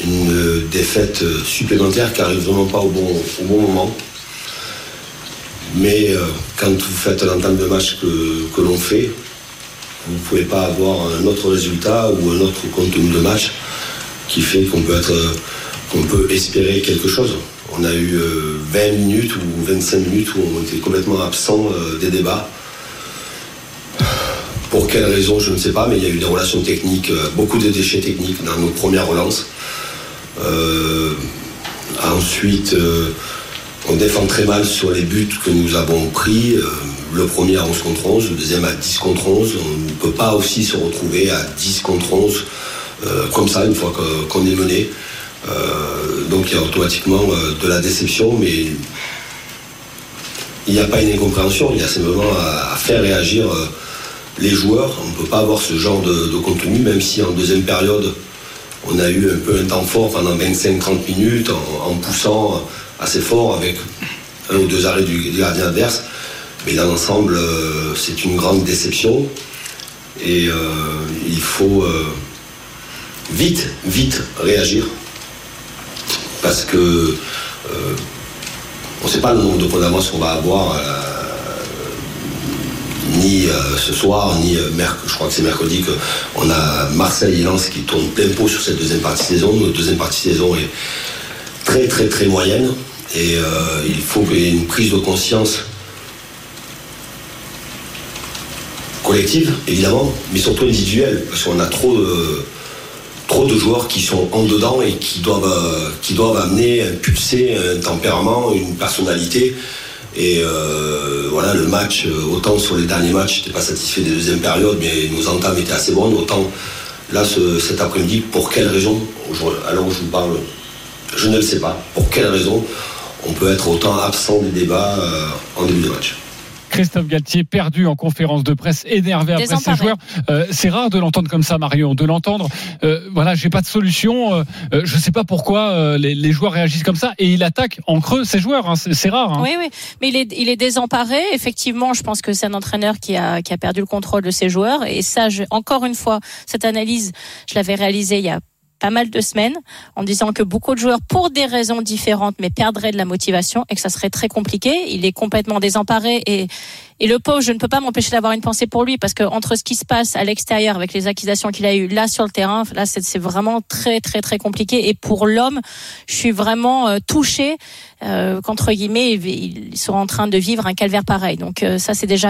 une euh, défaite euh, supplémentaire qui arrive vraiment pas au bon, moment. Mais euh, quand vous faites l'entame de match que, que l'on fait, vous ne pouvez pas avoir un autre résultat ou un autre contenu de match qui fait qu'on peut euh, peut espérer quelque chose. On a eu euh, 20 minutes ou 25 minutes où on était complètement absent euh, des débats. Pour quelle raison, je ne sais pas, mais il y a eu des relations techniques, euh, beaucoup de déchets techniques dans nos premières relances. Euh, ensuite, euh, on défend très mal sur les buts que nous avons pris. Euh, le premier à 11 contre 11, le deuxième à 10 contre 11. On ne peut pas aussi se retrouver à 10 contre 11 euh, comme ça une fois qu'on est mené. Donc il y a automatiquement de la déception, mais il n'y a pas une incompréhension, il y a simplement à, à faire réagir les joueurs. On ne peut pas avoir ce genre de contenu, même si en deuxième période, on a eu un peu un temps fort pendant 25-30 minutes en, poussant assez fort avec un ou deux arrêts du, gardien adverse. Mais dans l'ensemble, euh, c'est une grande déception et euh, il faut euh, vite, vite réagir parce que euh, on ne sait pas le nombre de points qu'on va avoir euh, ni euh, ce soir, ni euh, merc- je crois que c'est mercredi qu'on a Marseille et Lens qui tournent plein pot sur cette deuxième partie de saison. Notre deuxième partie de saison est très très très moyenne et euh, il faut qu'il y ait une prise de conscience collective, évidemment, mais surtout individuelle, parce qu'on a trop de, trop de joueurs qui sont en dedans et qui doivent, qui doivent amener, impulser un tempérament, une personnalité. Et euh, voilà, le match, euh, autant sur les derniers matchs, je n'étais pas satisfait des deuxièmes périodes, mais nos entames étaient assez bonnes, autant là, ce- cet après-midi, pour quelle raison, où je vous parle, je ne le sais pas, pour quelle raison on peut être autant absent des débats euh, en début de match? Christophe Galtier perdu en conférence de presse, énervé après ses Désemparé. joueurs. Euh, c'est rare de l'entendre comme ça, Marion, de l'entendre. euh, voilà, j'ai pas de solution. euh, euh, je sais pas pourquoi euh, les, les joueurs réagissent comme ça et il attaque en creux ses joueurs. hein, c'est c'est rare. hein. Oui, oui, mais il est, il est désemparé. Effectivement, je pense que c'est un entraîneur qui a, qui a perdu le contrôle de ses joueurs. Et ça, je, encore une fois, cette analyse, je l'avais réalisée il y a pas mal de semaines en disant que beaucoup de joueurs, pour des raisons différentes, mais perdraient de la motivation et que ça serait très compliqué. Il est complètement désemparé et, et le pauvre, je ne peux pas m'empêcher d'avoir une pensée pour lui parce que entre ce qui se passe à l'extérieur avec les accusations qu'il a eues là sur le terrain, là c'est vraiment très très très compliqué. Et pour l'homme, je suis vraiment euh, touchée euh, qu'entre guillemets ils sont en train de vivre un calvaire pareil. Donc euh, ça c'est déjà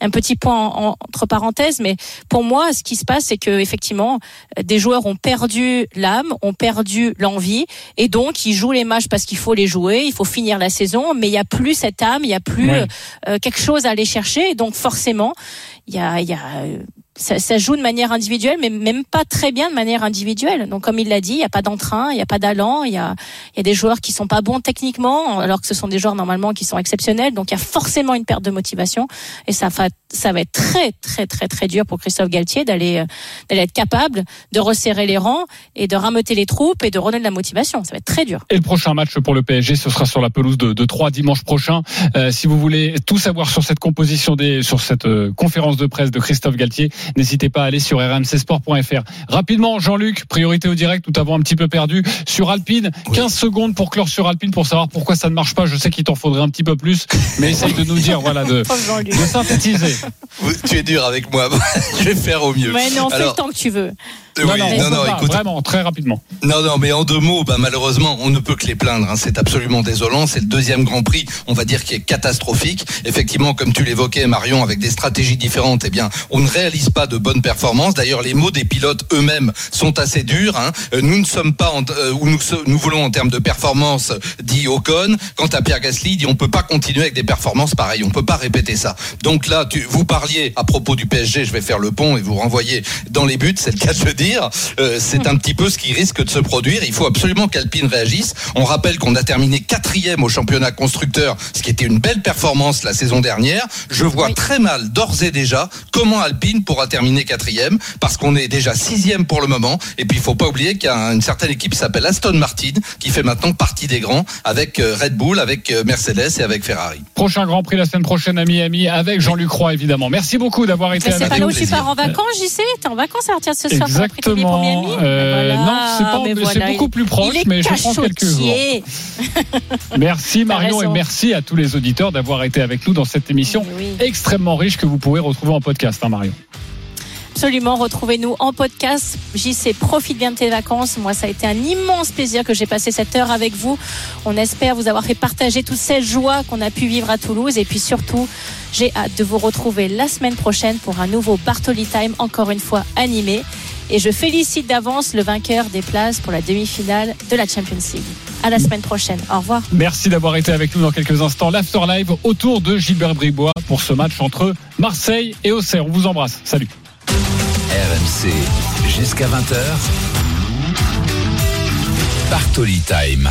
un petit point en- en- entre parenthèses, mais pour moi ce qui se passe c'est que effectivement des joueurs ont perdu l'âme, ont perdu l'envie et donc ils jouent les matchs parce qu'il faut les jouer, il faut finir la saison, mais il y a plus cette âme, il y a plus Ouais. euh, quelque chose à aller chercher. Donc forcément, il y a, il y a euh, ça, ça joue de manière individuelle, mais même pas très bien de manière individuelle. Donc comme il l'a dit, il n'y a pas d'entrain, il n'y a pas d'allant, il y a, y a des joueurs qui sont pas bons techniquement, alors que ce sont des joueurs normalement qui sont exceptionnels. Donc il y a forcément une perte de motivation, et ça ça va être très très très très dur pour Christophe Galtier d'aller euh, d'aller être capable de resserrer les rangs et de rameuter les troupes et de redonner de la motivation. Ça va être très dur. Et le prochain match pour le PSG, ce sera sur la pelouse de, de 3 dimanche prochain. Euh, si vous voulez tout savoir sur cette composition des, sur cette euh, conférence de presse de Christophe Galtier, n'hésitez pas à aller sur rmcsport.fr. Rapidement, Jean-Luc, priorité au direct, nous t'avons un petit peu perdu. Sur Alpine, 15 secondes pour clore sur Alpine pour savoir pourquoi ça ne marche pas. Je sais qu'il t'en faudrait un petit peu plus, mais essaye de nous dire, voilà, de, de synthétiser. Tu es dur avec moi. Je vais faire au mieux. Ouais, non, fais Alors, le temps que tu veux. Non, oui, non, on non, non, pas, écoute, vraiment, très rapidement. Non, non, mais en deux mots, bah, malheureusement, on ne peut que les plaindre. hein. C'est absolument désolant. C'est le deuxième Grand Prix, on va dire, qui est catastrophique. Effectivement, comme tu l'évoquais, Marion, avec des stratégies différentes, eh bien, on ne réalise pas de bonnes performances. D'ailleurs, les mots des pilotes eux-mêmes sont assez durs. hein. Euh, Nous ne sommes pas en- euh, où nous, nous voulons en termes de performance, dit Ocon. Quant à Pierre Gasly, il dit on peut pas continuer avec des performances pareilles. On peut pas répéter ça. Donc là, tu, vous parliez à propos du PSG, je vais faire le pont et vous renvoyer dans les buts, c'est le cas de le dire. Euh, c'est un petit peu ce qui risque de se produire. Il faut absolument qu'Alpine réagisse. On rappelle qu'on a terminé quatrième au championnat constructeur, ce qui était une belle performance la saison dernière. Je vois très mal d'ores et déjà comment Alpine pourra terminer quatrième, parce qu'on est déjà sixième pour le moment. Et puis il faut pas oublier qu'il y a une certaine équipe qui s'appelle Aston Martin, qui fait maintenant partie des grands, avec euh, Red Bull, avec euh, Mercedes et avec Ferrari. Prochain Grand Prix la semaine prochaine à Miami avec Jean-Luc Roy, évidemment. Merci beaucoup d'avoir été Mais c'est avec pas là nous. où tu pars en vacances, j'y sais. T'es en vacances à partir de ce soir. t'as Exactement. Euh, non, c'est pas- mais c'est voilà, beaucoup plus proche, mais je prends quelques jours. Merci Marion et merci à tous les auditeurs d'avoir été avec nous dans cette émission extrêmement riche que vous pouvez retrouver en podcast, hein, Marion. Absolument, retrouvez-nous en podcast. JC, profite bien de tes vacances. Moi, ça a été un immense plaisir que j'ai passé cette heure avec vous. On espère vous avoir fait partager toute cette joie qu'on a pu vivre à Toulouse. Et puis surtout, j'ai hâte de vous retrouver la semaine prochaine pour un nouveau Bartoli Time, encore une fois animé. Et je félicite d'avance le vainqueur des places pour la demi-finale de la Champions League. À la semaine prochaine. Au revoir. Merci d'avoir été avec nous dans quelques instants. L'After Live autour de Gilbert Bribois pour ce match entre Marseille et Auxerre. On vous embrasse. Salut. RMC jusqu'à 20h. Bartoli Time.